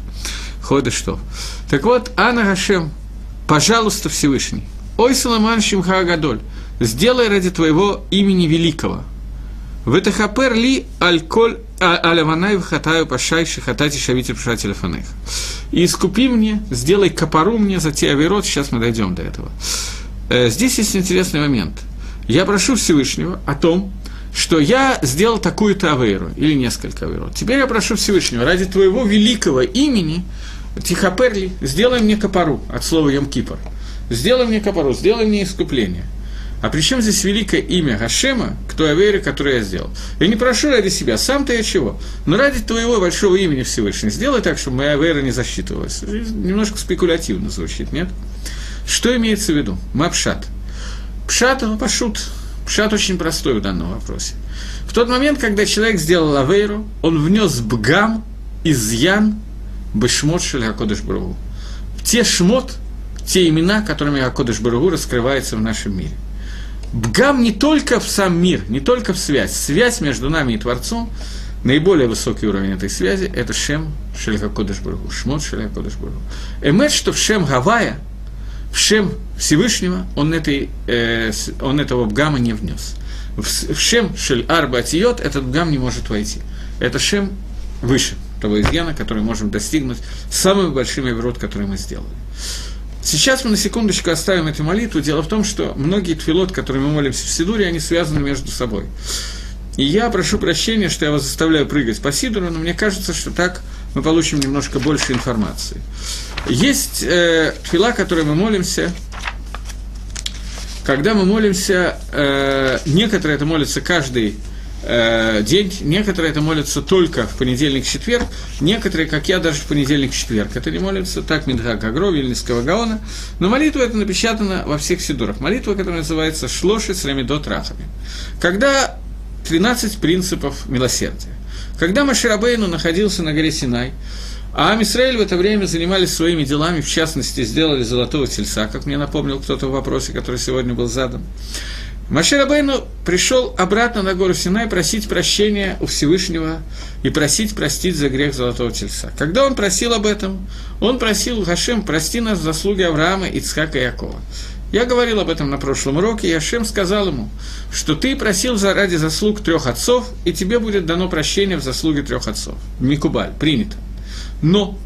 Хойдыш что? Так вот, Ана Гашем, пожалуйста, Всевышний, Ой, Соломан Шимха Агадоль, сделай ради твоего имени великого. Ветахапер ли альколь а, аляванай вхатаю пашай шихатати шавити паша телефонех. И искупи мне, сделай капару мне за те авирот, сейчас мы дойдем до этого. Э, здесь есть интересный момент. Я прошу Всевышнего о том, что я сделал такую-то авейру, или несколько авейрот. Теперь я прошу Всевышнего, ради твоего великого имени, Тихаперли, сделай мне капару, от слова Йом-Кипр. Сделай мне капару, сделай мне искупление – а при чем здесь великое имя Гашема к той авере, которую я сделал? Я не прошу ради себя, сам-то я чего? Но ради твоего большого имени Всевышний сделай так, чтобы моя авера не засчитывалась. Немножко спекулятивно звучит, нет? Что имеется в виду? Мапшат. Пшат, он пашут. Пшат очень простой в данном вопросе. В тот момент, когда человек сделал авейру, он внес бгам, изъян, бешмот шелякодыш. Те шмот, те имена, которыми Акодыш Барагу раскрывается в нашем мире – Бгам не только в сам мир, не только в связь. Связь между нами и Творцом, наиболее высокий уровень этой связи, это Шем Шельха Кодыш Баргу, Шмот Шельха Кодыш. Эмет, что в Шем Гавая, в Шем Всевышнего, он, этой, э, он этого Бгама не внес. В, в Шем Шель Арба Атиот этот Бгам не может войти. Это Шем выше того изъяна, который можем достигнуть самыми большими врот, которые мы сделали. Сейчас мы на секундочку оставим эту молитву. Дело в том, что многие твилот, которые мы молимся в Сидуре, они связаны между собой. И я прошу прощения, что я вас заставляю прыгать по Сидуру, но мне кажется, что так мы получим немножко больше информации. Есть э, твила, которой мы молимся, когда мы молимся, э, некоторые это молятся каждый день, некоторые это молятся только в понедельник-четверг, некоторые, как я, даже в понедельник-четверг это не молятся, так Мидха Гагро, Вильнинского Гаона, но молитва это напечатана во всех сидурах. Молитва, которая называется Шлоши с Рамидот Рахами. Когда 13 принципов милосердия. Когда Маширабейну находился на горе Синай, а Амисраэль в это время занимались своими делами, в частности, сделали золотого тельца, как мне напомнил кто-то в вопросе, который сегодня был задан. Маше Рабейну пришел обратно на гору Синай просить прощения у Всевышнего и просить простить за грех Золотого Тельца. Когда он просил об этом, он просил Хашем, прости нас за заслуги Авраама, Ицхака и Якова. Я говорил об этом на прошлом уроке, и Ашем сказал ему, что ты просил за ради заслуг трех отцов, и тебе будет дано прощение в заслуге трех отцов. Микубаль, принято. Но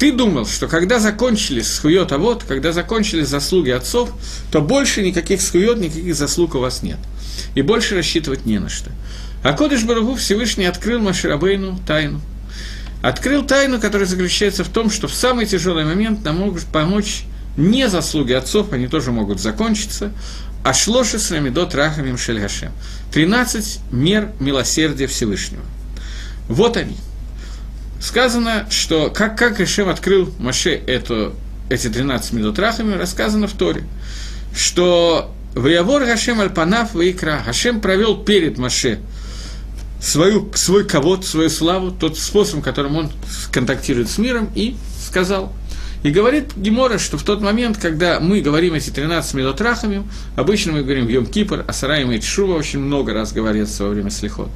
ты думал, что когда закончились схует, а вот, когда закончились заслуги отцов, то больше никаких схует, никаких заслуг у вас нет. И больше рассчитывать не на что. А Кодыш Барагу Всевышний открыл Маширабейну тайну. Открыл тайну, которая заключается в том, что в самый тяжелый момент нам могут помочь не заслуги отцов, они тоже могут закончиться, а шлоши с рамидот рахамим шельгашем. 13 мер милосердия Всевышнего. Вот они – сказано, что как, как Ишем открыл Маше эту, эти 12 минут рахами, рассказано в Торе, что Ваявор Гашем Альпанав Ваикра, Гашем провел перед Маше свою, свой ковод, свою славу, тот способ, которым он контактирует с миром, и сказал. И говорит Гемора, что в тот момент, когда мы говорим эти 13 минут рахами, обычно мы говорим Йом Кипр, Асараим и Шува очень много раз говорится во время слихот,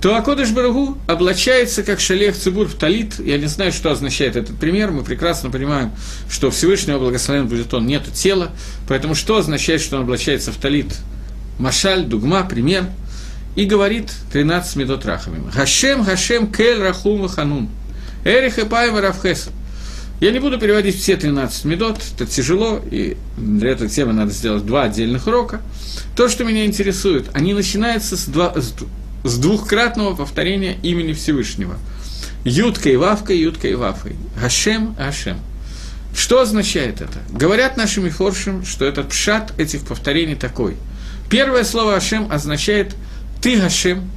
то Акодыш Барагу облачается как шалех цибур в талит. Я не знаю, что означает этот пример. Мы прекрасно понимаем, что Всевышнего благословен будет он, нету тела. Поэтому что означает, что он облачается в талит? Машаль, дугма, пример. И говорит 13 медот рахамим. Гашем, Гашем, Кель, Рахум, Ханун. Эрих и Паева Равхеса. Я не буду переводить все 13 медот, это тяжело, и для этой темы надо сделать два отдельных урока. То, что меня интересует, они начинаются с, два, с двухкратного повторения имени Всевышнего. Вавка, Ютка и Вавкой. Гашем, Гашем. Что означает это? Говорят нашим мифоршим, что этот пшат этих повторений такой. Первое слово Ашем означает «ты Гашем»,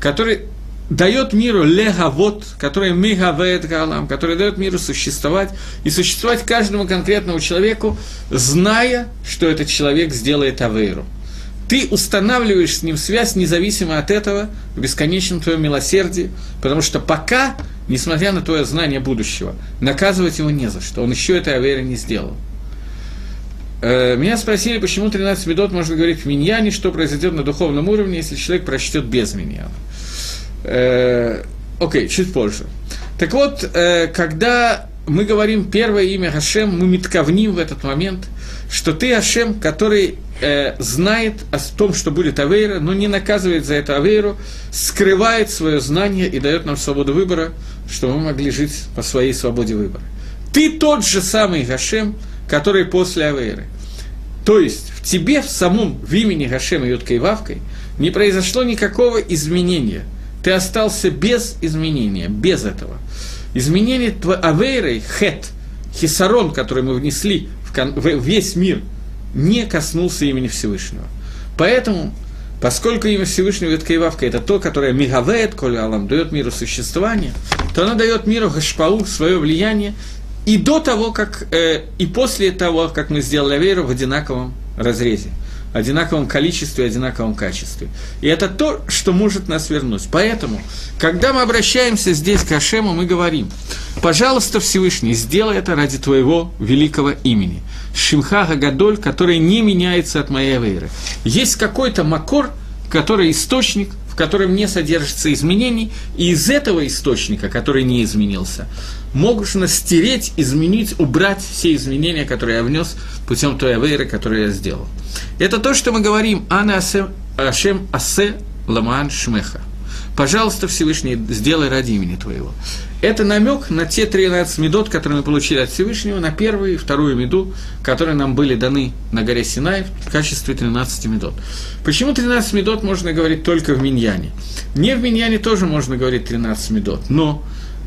который дает миру легавод, который мегавет галам, который дает миру существовать, и существовать каждому конкретному человеку, зная, что этот человек сделает авейру. Ты устанавливаешь с ним связь независимо от этого в бесконечном твоем милосердии, потому что пока, несмотря на твое знание будущего, наказывать его не за что, он еще этой авейры не сделал. Э, меня спросили, почему 13 медот можно говорить в миньяне, что произойдет на духовном уровне, если человек прочтет без миньяна. Э, окей, чуть позже. Так вот, э, когда мы говорим первое имя Хашем, мы метковним в этот момент, что ты Хашем, который э, знает о том, что будет Авейра, но не наказывает за это Авейру, скрывает свое знание и дает нам свободу выбора, чтобы мы могли жить по своей свободе выбора. Ты тот же самый Гашем, который после Авейры. То есть в тебе в самом, в имени Гашема Юткой Вавкой, не произошло никакого изменения – ты остался без изменения, без этого. Изменение Авейрой, хет, хисарон, который мы внесли весь мир, не коснулся имени Всевышнего. Поэтому, поскольку имя Всевышнего Веткаевавка – это то, которое мигавеет, коли Алам дает миру существование, то она дает миру Гашпау свое влияние и до того, как, э, и после того, как мы сделали Авейру в одинаковом разрезе одинаковом количестве, одинаковом качестве. И это то, что может нас вернуть. Поэтому, когда мы обращаемся здесь к Ашему, мы говорим, пожалуйста, Всевышний, сделай это ради твоего великого имени. Шимха Гагадоль, который не меняется от моей веры. Есть какой-то макор, который источник, в котором не содержится изменений, и из этого источника, который не изменился, можно стереть, изменить, убрать все изменения, которые я внес путем той авейры, которую я сделал. Это то, что мы говорим «Ана Ашем Асе Ламан Шмеха». Пожалуйста, Всевышний, сделай ради имени Твоего. Это намек на те 13 медот, которые мы получили от Всевышнего, на первую и вторую меду, которые нам были даны на горе Синай в качестве 13 медот. Почему 13 медот можно говорить только в Миньяне? Не в Миньяне тоже можно говорить 13 медот, но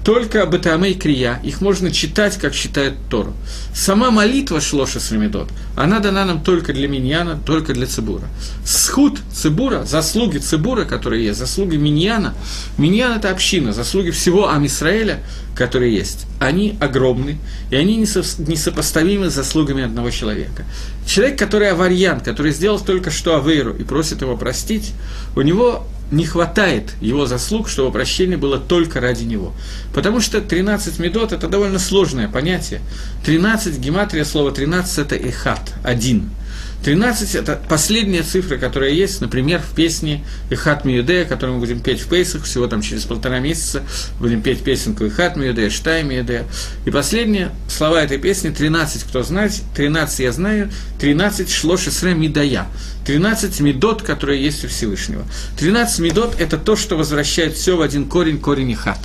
только Батаме и Крия, их можно читать, как читает Тору. Сама молитва Шлоша Сремедот, она дана нам только для Миньяна, только для Цибура. Схуд Цибура, заслуги Цибура, которые есть, заслуги Миньяна, Миньян – это община, заслуги всего Амисраэля, которые есть, они огромны, и они несопоставимы с заслугами одного человека. Человек, который аварьян, который сделал только что авейру и просит его простить, у него не хватает его заслуг, чтобы прощение было только ради него. Потому что 13 медот – это довольно сложное понятие. 13, гематрия слова 13 – это эхат, один – 13 – это последняя цифра, которая есть, например, в песне «Ихат Миюдея», которую мы будем петь в Пейсах, всего там через полтора месяца будем петь песенку «Ихат Миюдея», «Штай Миюдея». И последние слова этой песни – 13, кто знает, 13 я знаю, 13 шло шесре мидая, 13 медот, которые есть у Всевышнего. 13 медот – это то, что возвращает все в один корень, корень Ихат.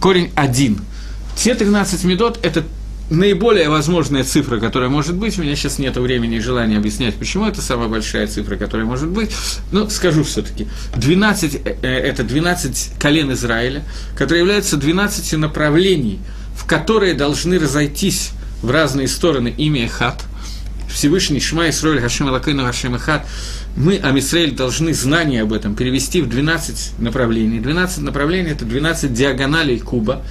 Корень один. Все 13 медот – это наиболее возможная цифра, которая может быть, у меня сейчас нет времени и желания объяснять, почему это самая большая цифра, которая может быть, но скажу все-таки, 12, э, э, это 12 колен Израиля, которые являются 12 направлений, в которые должны разойтись в разные стороны имя Эхат, Всевышний Шма Исроль Хашем Алакейну Хашем Эхат, мы, Амисраэль, должны знания об этом перевести в 12 направлений. 12 направлений – это 12 диагоналей куба.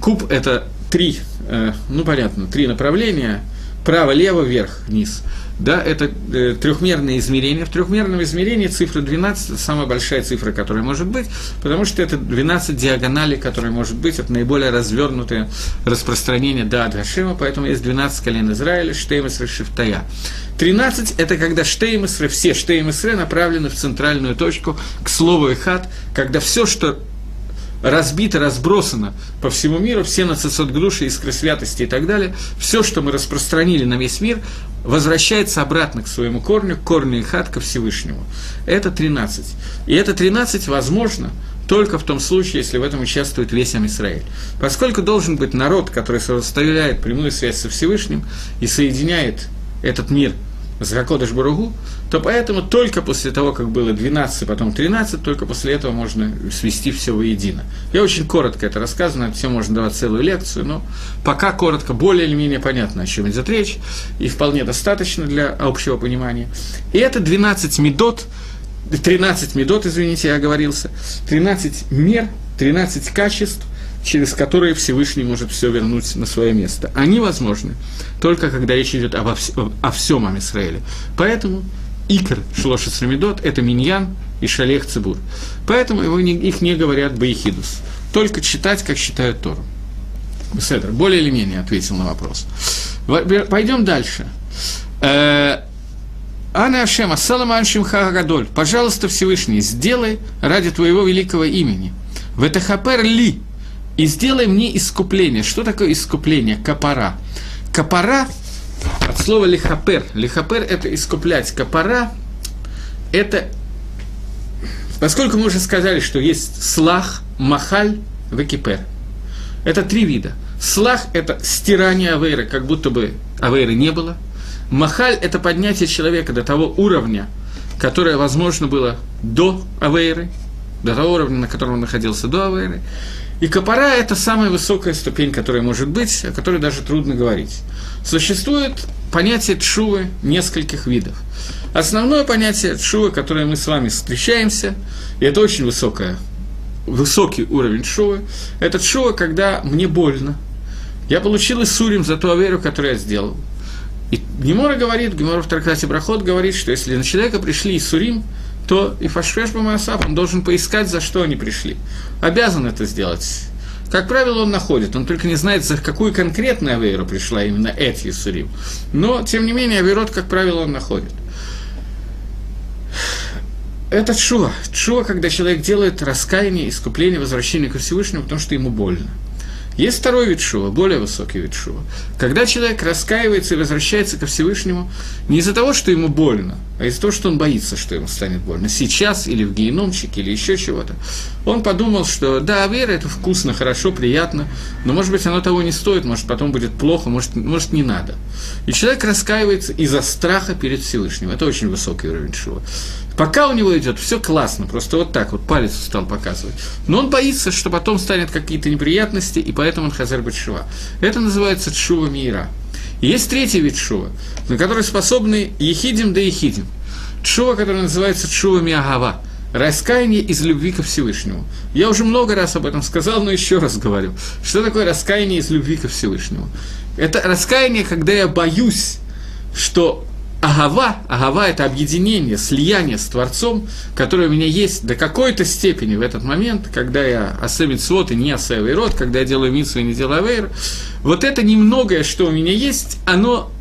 Куб – это три, э, ну понятно, три направления, право, лево, вверх, вниз. Да, это э, трехмерное измерение. В трехмерном измерении цифра 12 – это самая большая цифра, которая может быть, потому что это 12 диагоналей, которые может быть, это наиболее развернутое распространение да Адгашема, поэтому есть 12 колен Израиля, Штеймесра, Шифтая. 13 – это когда Штеймесры, все Штеймесры направлены в центральную точку, к слову Эхат, когда все, что разбито, разбросано по всему миру, все нацисот груши, искры святости и так далее, все, что мы распространили на весь мир, возвращается обратно к своему корню, к корню и хат, Всевышнему. Это 13. И это 13 возможно только в том случае, если в этом участвует весь Амисраэль. Поскольку должен быть народ, который составляет прямую связь со Всевышним и соединяет этот мир – с Гакодыш Баругу, то поэтому только после того, как было 12, потом 13, только после этого можно свести все воедино. Я очень коротко это рассказываю, все можно давать целую лекцию, но пока коротко, более или менее понятно, о чем идет речь, и вполне достаточно для общего понимания. И это 12 медот, 13 медот, извините, я оговорился, 13 мер, 13 качеств, через которые Всевышний может все вернуть на свое место. Они возможны только когда речь идет обо вс- о всем Амисраиле. Поэтому Икр Шлоша Срамидот – это Миньян и Шалех Цибур. Поэтому его их не говорят Баихидус. Только читать, как считают Тору. Беседр, более или менее ответил на вопрос. Пойдем дальше. Э, Ана Ашема, Саламан Шимха Пожалуйста, Всевышний, сделай ради твоего великого имени. Ветахапер ли, и сделай мне искупление. Что такое искупление? Капара. Капара от слова лихапер. Лихапер – это искуплять. Капара – это... Поскольку мы уже сказали, что есть слах, махаль, векипер. Это три вида. Слах – это стирание авейры, как будто бы авейры не было. Махаль – это поднятие человека до того уровня, которое возможно было до авейры, до того уровня, на котором он находился до авейры. И капара – это самая высокая ступень, которая может быть, о которой даже трудно говорить. Существует понятие тшувы нескольких видов. Основное понятие тшувы, которое мы с вами встречаемся, и это очень высокое, высокий уровень тшувы, это тшува, когда мне больно. Я получил Исурим за ту аверу, которую я сделал. И Гемора говорит, Гемора в Трактате Брахот говорит, что если на человека пришли Исурим, то и Фашфеш Бамасав, он должен поискать, за что они пришли. Обязан это сделать. Как правило, он находит, он только не знает, за какую конкретную авейру пришла именно эти Исурим. Но, тем не менее, авейрот, как правило, он находит. Это чува. Чува, когда человек делает раскаяние, искупление, возвращение к Всевышнему, потому что ему больно. Есть второй вид шува, более высокий вид шува. Когда человек раскаивается и возвращается ко Всевышнему не из-за того, что ему больно, а из-за того, что он боится, что ему станет больно. Сейчас или в геномчике, или еще чего-то. Он подумал, что да, вера – это вкусно, хорошо, приятно, но, может быть, оно того не стоит, может, потом будет плохо, может, может не надо. И человек раскаивается из-за страха перед Всевышним. Это очень высокий уровень шува. Пока у него идет все классно, просто вот так вот палец стал показывать. Но он боится, что потом станет какие-то неприятности, и поэтому он хазар бачшува. Это называется чува мира. есть третий вид шува, на который способны ехидим да ехидим. Чува, который называется чува миагава. Раскаяние из любви ко Всевышнему. Я уже много раз об этом сказал, но еще раз говорю. Что такое раскаяние из любви ко Всевышнему? Это раскаяние, когда я боюсь, что Агава, агава – это объединение, слияние с Творцом, которое у меня есть до какой-то степени в этот момент, когда я осевит свод и не осевый род, когда я делаю митсу и не делаю авейр. Вот это немногое, что у меня есть, оно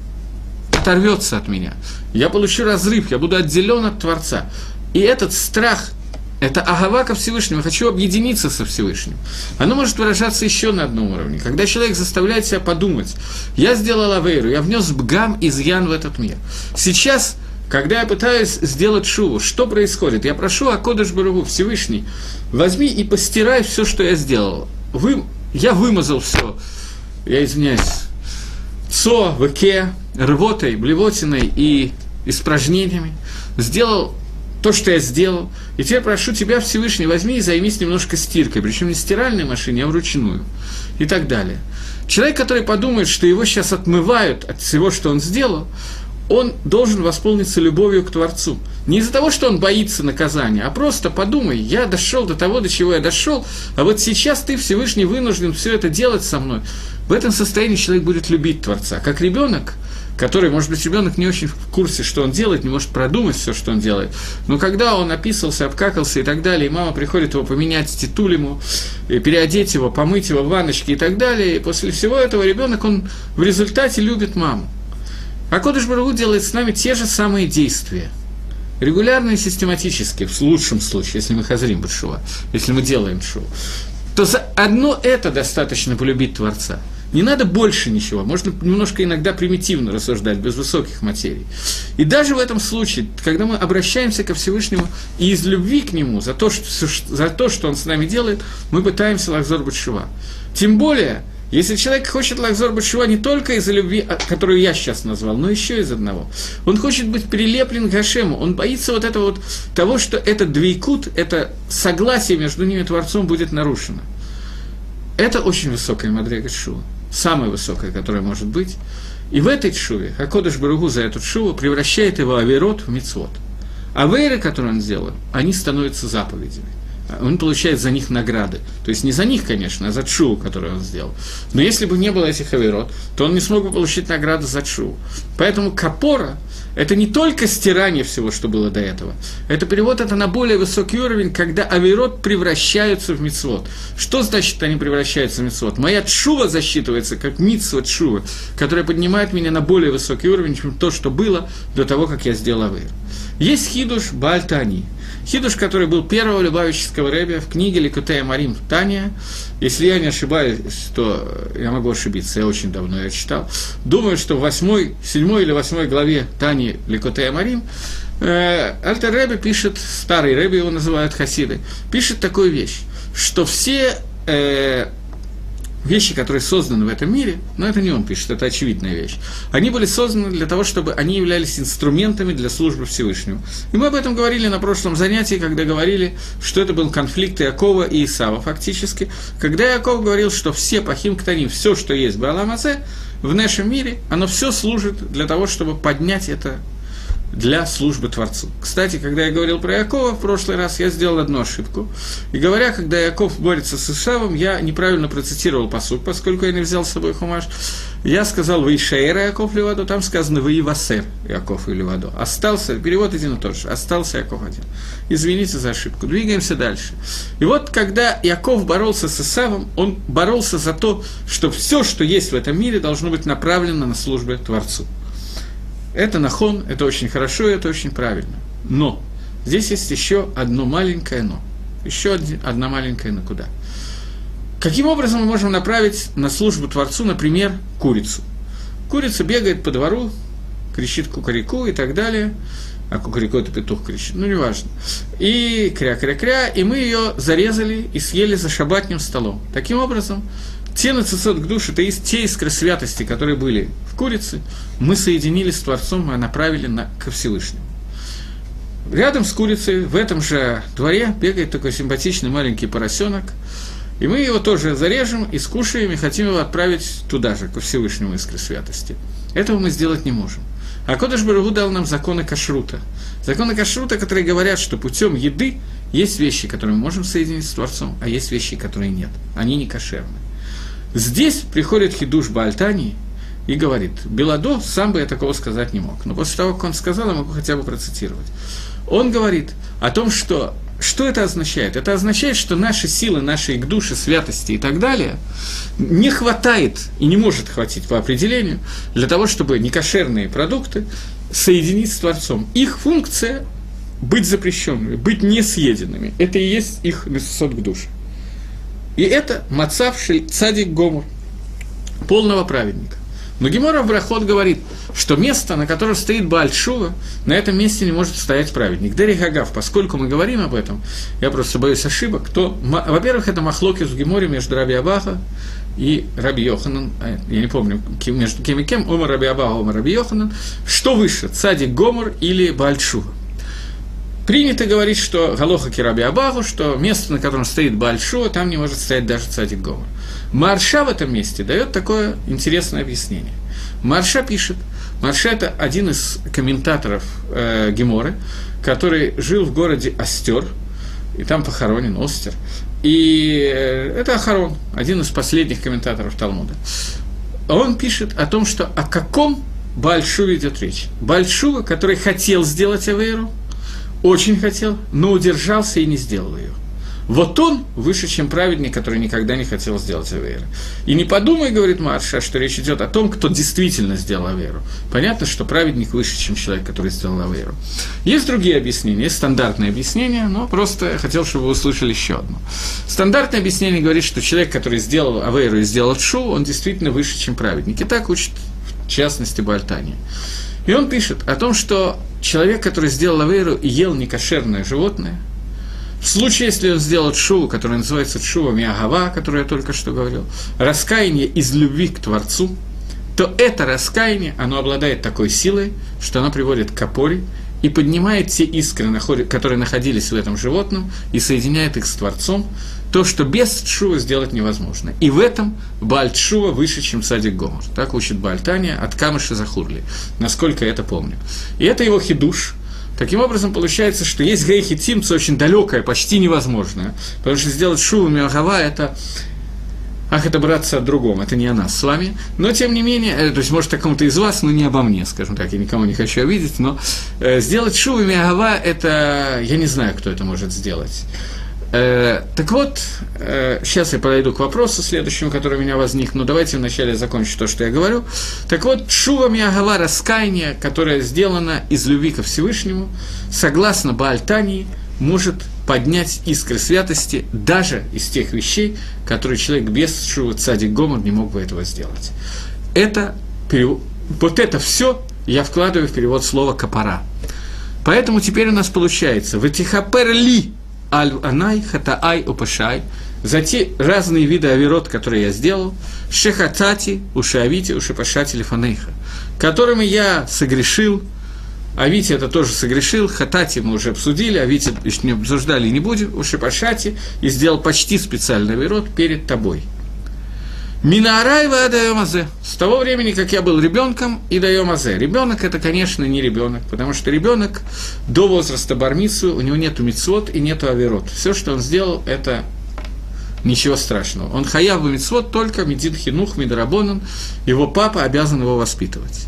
оторвется от меня. Я получу разрыв, я буду отделен от Творца. И этот страх это агава ко Всевышнему, хочу объединиться со Всевышним. Оно может выражаться еще на одном уровне. Когда человек заставляет себя подумать, я сделал авейру, я внес бгам изъян в этот мир. Сейчас, когда я пытаюсь сделать шуву, что происходит? Я прошу Акодыш Баругу, Всевышний, возьми и постирай все, что я сделал. Вы, я вымазал все, я извиняюсь, цо, веке, рвотой, блевотиной и испражнениями, сделал то, что я сделал. И теперь прошу тебя, Всевышний, возьми и займись немножко стиркой, причем не стиральной машине, а вручную. И так далее. Человек, который подумает, что его сейчас отмывают от всего, что он сделал, он должен восполниться любовью к Творцу. Не из-за того, что он боится наказания, а просто подумай, я дошел до того, до чего я дошел, а вот сейчас ты, Всевышний, вынужден все это делать со мной. В этом состоянии человек будет любить Творца. Как ребенок, который, может быть, ребенок не очень в курсе, что он делает, не может продумать все, что он делает. Но когда он описался, обкакался и так далее, и мама приходит его поменять титуль ему, переодеть его, помыть его в ванночке и так далее, и после всего этого ребенок, он в результате любит маму. А Кодыш Барагу делает с нами те же самые действия – регулярно и систематически, в лучшем случае, если мы хазрим Башува, если мы делаем шоу, то за одно это достаточно полюбить Творца. Не надо больше ничего, можно немножко иногда примитивно рассуждать, без высоких материй. И даже в этом случае, когда мы обращаемся ко Всевышнему и из любви к Нему, за то, что, за то, что Он с нами делает, мы пытаемся лахзор Батшува. Тем более, если человек хочет лахзор Башува не только из-за любви, а, которую я сейчас назвал, но еще из одного. Он хочет быть прилеплен к Гашему, он боится вот этого вот того, что этот двейкут, это согласие между ними и Творцом будет нарушено. Это очень высокая Мадрега Шува, самая высокая, которая может быть. И в этой шуве Хакодыш Баругу за эту шуву превращает его авирот в мицвод. А вейры, которые он сделал, они становятся заповедями он получает за них награды. То есть не за них, конечно, а за чу, которую он сделал. Но если бы не было этих авирот, то он не смог бы получить награду за чу. Поэтому капора – это не только стирание всего, что было до этого. Это перевод это на более высокий уровень, когда авирот превращаются в мицвод. Что значит они превращаются в мицвод? Моя чува засчитывается как мицва чува, которая поднимает меня на более высокий уровень, чем то, что было до того, как я сделал авир. Есть хидуш Бальтани – Хидуш, который был первого любавического рэбя в книге Ликутея Марим Таня. Если я не ошибаюсь, то я могу ошибиться, я очень давно ее читал. Думаю, что в восьмой, седьмой или восьмой главе Тани Ликутея Марим э, Альтер Рэбе пишет, старый Рэбе его называют Хасиды, пишет такую вещь, что все э, вещи, которые созданы в этом мире, но это не он пишет, это очевидная вещь, они были созданы для того, чтобы они являлись инструментами для службы Всевышнему. И мы об этом говорили на прошлом занятии, когда говорили, что это был конфликт Иакова и Исава фактически, когда Иаков говорил, что все пахим ктаним, все, что есть в Бааламазе, в нашем мире, оно все служит для того, чтобы поднять это для службы Творцу. Кстати, когда я говорил про Якова в прошлый раз, я сделал одну ошибку. И говоря, когда Яков борется с Исавом, я неправильно процитировал посуд, поскольку я не взял с собой хумаш. Я сказал «Вейшаэра Яков Леваду», там сказано «Ваивасер Яков и Леваду». Остался, перевод один и тот же, остался Яков один. Извините за ошибку. Двигаемся дальше. И вот, когда Яков боролся с Исавом, он боролся за то, что все, что есть в этом мире, должно быть направлено на службу Творцу. Это нахон, это очень хорошо, это очень правильно. Но здесь есть еще одно маленькое но. Еще одна маленькая но куда. Каким образом мы можем направить на службу Творцу, например, курицу? Курица бегает по двору, кричит кукареку и так далее. А кукареку это петух кричит, ну неважно. И кря-кря-кря, и мы ее зарезали и съели за шабатним столом. Таким образом, те нацисот к душе, это есть те искры святости, которые были в курице, мы соединили с Творцом и направили на, ко Всевышнему. Рядом с курицей, в этом же дворе, бегает такой симпатичный маленький поросенок, и мы его тоже зарежем и скушаем, и хотим его отправить туда же, ко Всевышнему искры святости. Этого мы сделать не можем. А Кодыш Барагу дал нам законы кашрута. Законы кашрута, которые говорят, что путем еды есть вещи, которые мы можем соединить с Творцом, а есть вещи, которые нет. Они не кошерны. Здесь приходит Хидуш Бальтани и говорит, Беладо сам бы я такого сказать не мог. Но после того, как он сказал, я могу хотя бы процитировать. Он говорит о том, что что это означает? Это означает, что наши силы, наши души, святости и так далее не хватает и не может хватить по определению для того, чтобы некошерные продукты соединить с Творцом. Их функция – быть запрещенными, быть несъеденными. Это и есть их сот к душе. И это Мацав Цадик Гомор, полного праведника. Но Гемора Брахот говорит, что место, на котором стоит Бальшува, на этом месте не может стоять праведник. Дери Хагав, поскольку мы говорим об этом, я просто боюсь ошибок, то, во-первых, это Махлокис в Геморе между Раби Абаха и Раби Йоханан, а, я не помню, между кем и кем, Омар Раби Абаха, Омар Раби Йоханан, что выше, Цадик Гомор или Бальшува. Принято говорить, что Галоха Кираби Абаху, что место, на котором стоит Большое, там не может стоять даже Цадик Гомор. Марша в этом месте дает такое интересное объяснение. Марша пишет, Марша – это один из комментаторов э, Геморы, который жил в городе Остер, и там похоронен Остер. И э, это Ахарон, один из последних комментаторов Талмуда. Он пишет о том, что о каком Бальшу идет речь. Бальшува, который хотел сделать Авейру, очень хотел, но удержался и не сделал ее. Вот он выше, чем праведник, который никогда не хотел сделать Аверу. И не подумай, говорит Марша, что речь идет о том, кто действительно сделал Аверу. Понятно, что праведник выше, чем человек, который сделал Аверу. Есть другие объяснения, есть стандартные объяснения, но просто я хотел, чтобы вы услышали еще одно. Стандартное объяснение говорит, что человек, который сделал Аверу и сделал Шу, он действительно выше, чем праведник. И так учит, в частности, Бальтания. И он пишет о том, что человек, который сделал Аверу и ел некошерное животное – в случае, если он сделал шуву, которая называется шува Миагава, которую я только что говорил, раскаяние из любви к Творцу, то это раскаяние, оно обладает такой силой, что оно приводит к опоре и поднимает те искры, которые находились в этом животном, и соединяет их с Творцом, то, что без Тшува сделать невозможно. И в этом Бааль Тшува выше, чем Садик Гомор. Так учит Баальтания от Камыша Захурли, насколько я это помню. И это его хидуш, Таким образом, получается, что есть грехи Тимца очень далекое, почти невозможное. Потому что сделать шуву Миагава – это Ах, это браться о другом, это не о нас с вами. Но, тем не менее, э, то есть, может, о ком-то из вас, но не обо мне, скажем так, я никого не хочу обидеть, но э, сделать шуву Миагава – это, я не знаю, кто это может сделать. Э, так вот, э, сейчас я подойду к вопросу следующему, который у меня возник, но давайте вначале закончу то, что я говорю. Так вот, Шува Миагава раскаяние, которое сделано из любви ко Всевышнему, согласно Баальтании, может поднять искры святости даже из тех вещей, которые человек без Шува Цадик Гомор не мог бы этого сделать. Это, вот это все я вкладываю в перевод слова «капара». Поэтому теперь у нас получается «Ватихаперли» аль-анай, хата-ай, упашай, за те разные виды авирот, которые я сделал, шехатати, ушавити, ушипашати лифанейха, которыми я согрешил, Авити это тоже согрешил, Хатати мы уже обсудили, Авити не обсуждали и не будем, Ушипашати, и сделал почти специальный авирот перед тобой – Минарайва Адайомазе. С того времени, как я был ребенком, и Дайомазе. Ребенок это, конечно, не ребенок, потому что ребенок до возраста бармицу, у него нет мицвод и нет аверот. Все, что он сделал, это ничего страшного. Он хаяв мицвод только медин хинух мидрабонан, его папа обязан его воспитывать.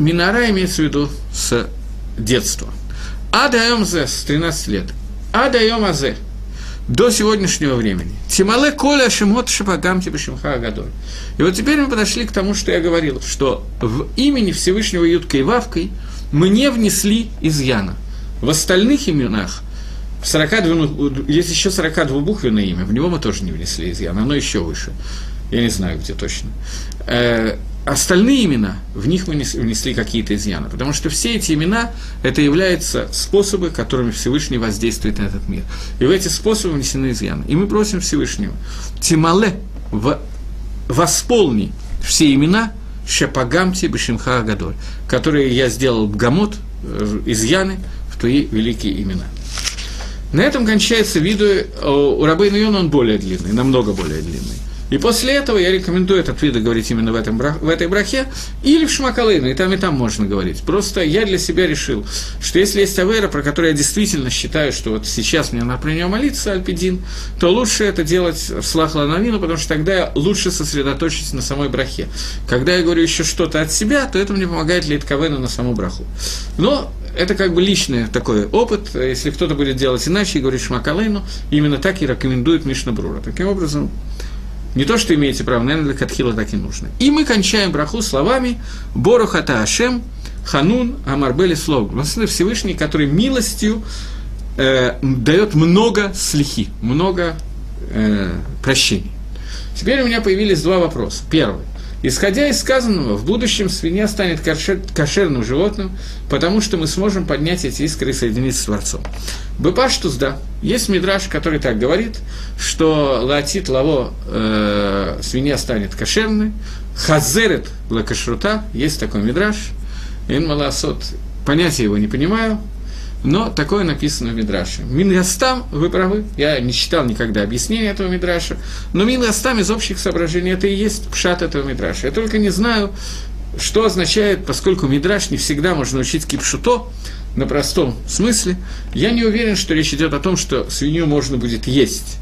Минара имеется в виду с детства. Адайомазе с 13 лет. Адайомазе – до сегодняшнего времени. Тимале коля шимот шапагам шимха агадоль. И вот теперь мы подошли к тому, что я говорил, что в имени Всевышнего Юткой и Вавкой мы не внесли изъяна. В остальных именах в 42, есть еще 42-буквенное имя, в него мы тоже не внесли изъян, оно еще выше. Я не знаю, где точно. Остальные имена, в них мы внесли какие-то изъяны, потому что все эти имена – это являются способы, которыми Всевышний воздействует на этот мир. И в эти способы внесены изъяны. И мы просим Всевышнего, Тимале, в, восполни все имена Шапагамти Бешимха Агадоль, которые я сделал Бгамот, э, изъяны в твои великие имена. На этом кончается видео, э, у Рабейна Йона он более длинный, намного более длинный. И после этого я рекомендую этот вида говорить именно в, этом, в этой брахе или в Шмакалейну, и там, и там можно говорить. Просто я для себя решил, что если есть Авера, про которую я действительно считаю, что вот сейчас мне надо про нее молиться, Альпидин, то лучше это делать в Слахла Новину, потому что тогда я лучше сосредоточусь на самой брахе. Когда я говорю еще что-то от себя, то это мне помогает Лейтковену на саму браху. Но это как бы личный такой опыт. Если кто-то будет делать иначе и говорить Шмакалейну, именно так и рекомендует Мишна Брура. Таким образом, не то, что имеете право, наверное, для Катхила так и нужно. И мы кончаем браху словами Борухата Ашем, Ханун, Амарбели Слог. Всевышний, который милостью э, дает много слихи, много э, прощений. Теперь у меня появились два вопроса. Первый. Исходя из сказанного, в будущем свинья станет кошер, кошерным животным, потому что мы сможем поднять эти искры и соединиться с Творцом. Бепаштус, да. Есть мидраж, который так говорит, что латит лаво э, свинья станет кошерной, хазерет лакашрута, есть такой мидраж, ин маласот, понятия его не понимаю, но такое написано в Мидраше. מן הסתם, вы правы, я не читал никогда объяснения этого Мидраша, но מן הסתם из общих соображений это и есть פשט этого Мидраша. Я только не знаю, что означает, поскольку Мидраш не всегда можно учить כפשוטו, на простом смысле, я не уверен, что речь идет о том, что свинью можно будет есть.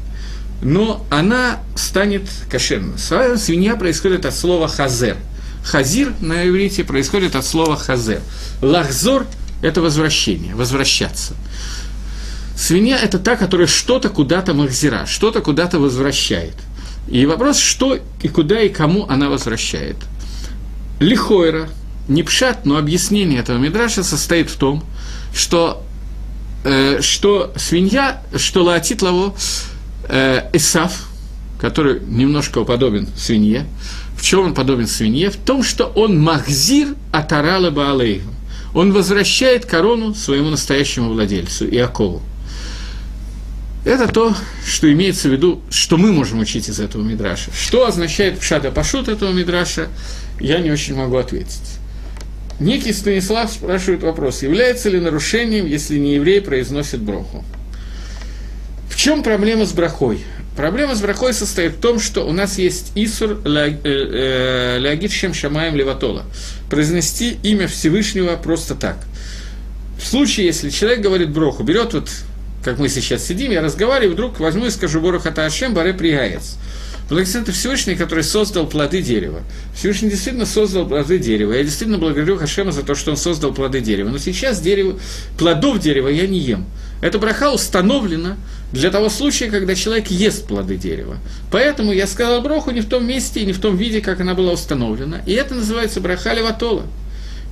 Но она станет кошерной. Свинья происходит от слова חוזר. חזיר на иврите происходит от слова חוזר. Лахзор – это возвращение, возвращаться. Свинья – это та, которая что-то куда-то махзира, что-то куда-то возвращает. И вопрос, что и куда и кому она возвращает. Лихойра, не пшат, но объяснение этого мидраша состоит в том, что, э, что свинья, что лаатит лаво э, Исав, который немножко подобен свинье, в чем он подобен свинье? В том, что он махзир атарала баалейху. Он возвращает корону своему настоящему владельцу, Иакову. Это то, что имеется в виду, что мы можем учить из этого мидраша. Что означает пшата пашут этого мидраша, я не очень могу ответить. Некий Станислав спрашивает вопрос, является ли нарушением, если не еврей произносит броху. В чем проблема с брахой? Проблема с брахой состоит в том, что у нас есть Исур э, э, Шем Шамаем Леватола. Произнести имя Всевышнего просто так. В случае, если человек говорит броху, берет вот как мы сейчас сидим, я разговариваю, вдруг возьму и скажу Бору Хата Ашем, Баре Пригаец. Благословен это Всевышний, который создал плоды дерева. Всевышний действительно создал плоды дерева. Я действительно благодарю Хашема за то, что он создал плоды дерева. Но сейчас дерево, плодов дерева я не ем. Эта браха установлена для того случая, когда человек ест плоды дерева. Поэтому я сказал броху не в том месте и не в том виде, как она была установлена. И это называется браха леватола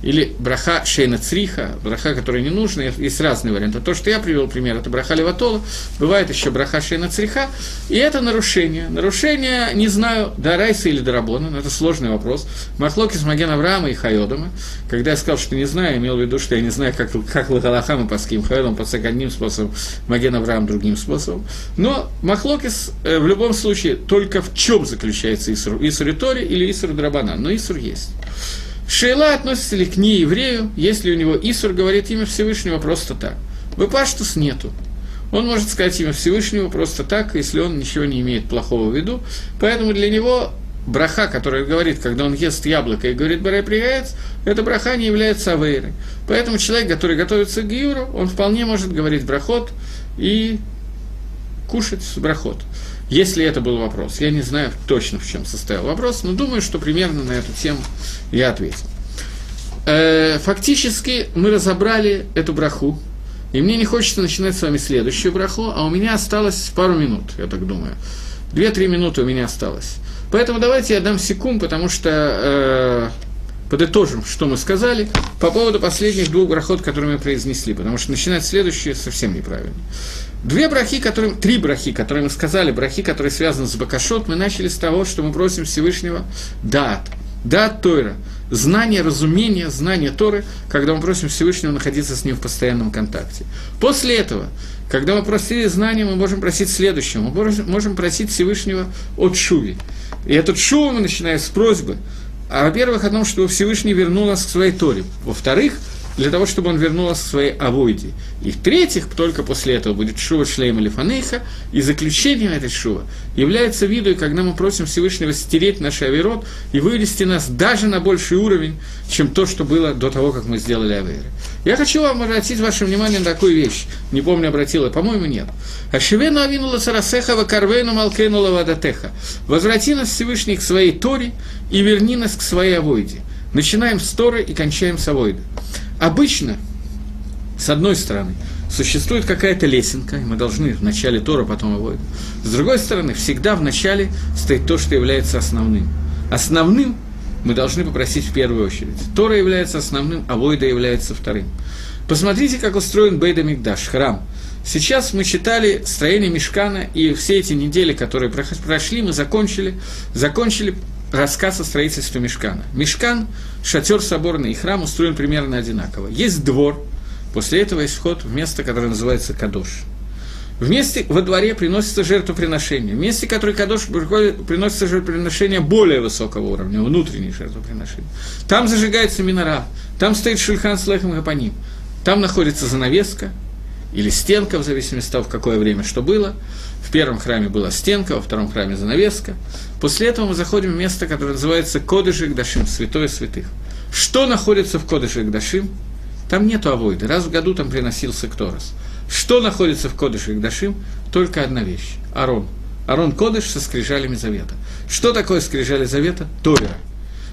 или браха шейна цриха, браха, которая не нужна, есть разные варианты. То, что я привел пример, это браха леватола, бывает еще браха шейна цриха, и это нарушение. Нарушение, не знаю, дарайса или дарабона, но это сложный вопрос. Махлоки с Маген Авраама и Хайодома, когда я сказал, что не знаю, имел в виду, что я не знаю, как, как Лагалахам и Паским, Хайодом подсек одним способом, Маген Авраам другим способом. Но Махлокис э, в любом случае только в чем заключается Исур? Исур Тори или Исур Драбанан? Но Исур есть. Шейла относится ли к нееврею, если у него Исур говорит имя Всевышнего просто так? Выпаштус нету. Он может сказать имя Всевышнего просто так, если он ничего не имеет плохого в виду. Поэтому для него браха, которая говорит, когда он ест яблоко и говорит «барай пригаец», эта браха не является авейрой. Поэтому человек, который готовится к гиуру, он вполне может говорить брахот и кушать брахот. Если это был вопрос, я не знаю точно, в чем состоял вопрос, но думаю, что примерно на эту тему я ответил. Э, фактически мы разобрали эту браху, и мне не хочется начинать с вами следующую браху, а у меня осталось пару минут, я так думаю. Две-три минуты у меня осталось. Поэтому давайте я дам секунд, потому что э, подытожим, что мы сказали по поводу последних двух брахот, которые мы произнесли, потому что начинать следующие совсем неправильно. Две брахи, которые, три брахи, которые мы сказали, брахи, которые связаны с Бакашот, мы начали с того, что мы просим Всевышнего дат, дат Тойра, знание, разумение, знание Торы, когда мы просим Всевышнего находиться с ним в постоянном контакте. После этого, когда мы просили знания, мы можем просить следующего, мы можем просить Всевышнего от Шуви. И этот Шуву мы начинаем с просьбы, а, во-первых, о том, чтобы Всевышний вернул нас к своей Торе. Во-вторых, для того, чтобы он вернулся к своей авойде. И в-третьих, только после этого будет шува шлейма лифанейха, и заключением этой шува является виду, когда мы просим Всевышнего стереть наш авирот и вывести нас даже на больший уровень, чем то, что было до того, как мы сделали аверы. Я хочу вам обратить ваше внимание на такую вещь. Не помню, обратил я, по-моему, нет. Ашивену авинула царасеха вакарвену малкену лавадатеха. Возврати нас Всевышний к своей Торе и верни нас к своей авойде. Начинаем с Торы и кончаем с авойды. Обычно, с одной стороны, существует какая-то лесенка, и мы должны в начале Тора, потом его. С другой стороны, всегда в начале стоит то, что является основным. Основным мы должны попросить в первую очередь. Тора является основным, а Войда является вторым. Посмотрите, как устроен Бейда Мигдаш, храм. Сейчас мы читали строение Мешкана, и все эти недели, которые прошли, мы закончили, закончили рассказ о строительстве Мешкана. Мешкан, шатер соборный и храм устроен примерно одинаково. Есть двор, после этого есть вход в место, которое называется Кадош. В месте во дворе приносится жертвоприношение. В месте, которое Кадош приносится жертвоприношение более высокого уровня, внутреннее жертвоприношение. Там зажигается минора, там стоит шульхан с лехом и там находится занавеска, или стенка, в зависимости от того, в какое время что было. В первом храме была стенка, во втором храме занавеска. После этого мы заходим в место, которое называется Кодыши Дашим, святое святых. Что находится в Кодыше Дашим? Там нету авойды, раз в году там приносился Кторос. Что находится в Кодыше Дашим? Только одна вещь – Арон. Арон Кодыш со скрижалями Завета. Что такое скрижали Завета? Тойра.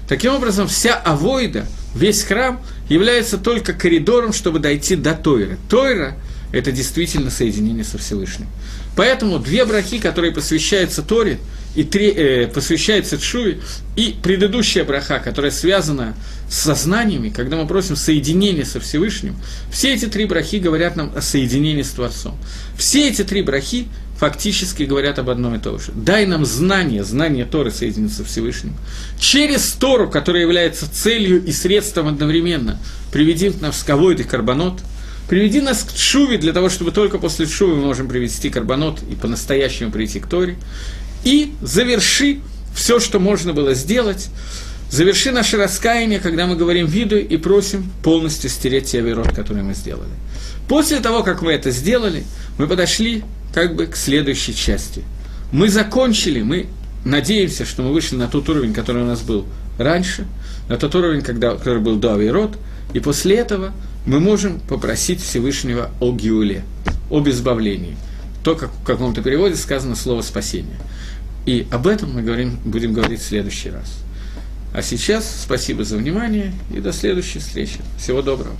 Таким образом, вся авойда, весь храм является только коридором, чтобы дойти до Тойры. Тойра – это действительно соединение со Всевышним. Поэтому две браки, которые посвящаются Торе, и три, э, посвящается Чуе, и предыдущая браха, которая связана с сознаниями, когда мы просим соединения со Всевышним, все эти три брахи говорят нам о соединении с Творцом. Все эти три брахи фактически говорят об одном и том же. Дай нам знание, знание Торы соединиться со Всевышним. Через Тору, которая является целью и средством одновременно, приведи нас к Авойде Карбонот – Приведи нас к Чуве, для того, чтобы только после Чувы мы можем привести карбонот и по-настоящему прийти к Торе. И заверши все, что можно было сделать. Заверши наше раскаяние, когда мы говорим виду и просим полностью стереть те авирот, которые мы сделали. После того, как мы это сделали, мы подошли как бы к следующей части. Мы закончили, мы надеемся, что мы вышли на тот уровень, который у нас был раньше, на тот уровень, когда, который был до авирот, и после этого мы можем попросить Всевышнего о Гиуле, об избавлении. То, как в каком-то переводе сказано слово «спасение». И об этом мы говорим, будем говорить в следующий раз. А сейчас спасибо за внимание и до следующей встречи. Всего доброго.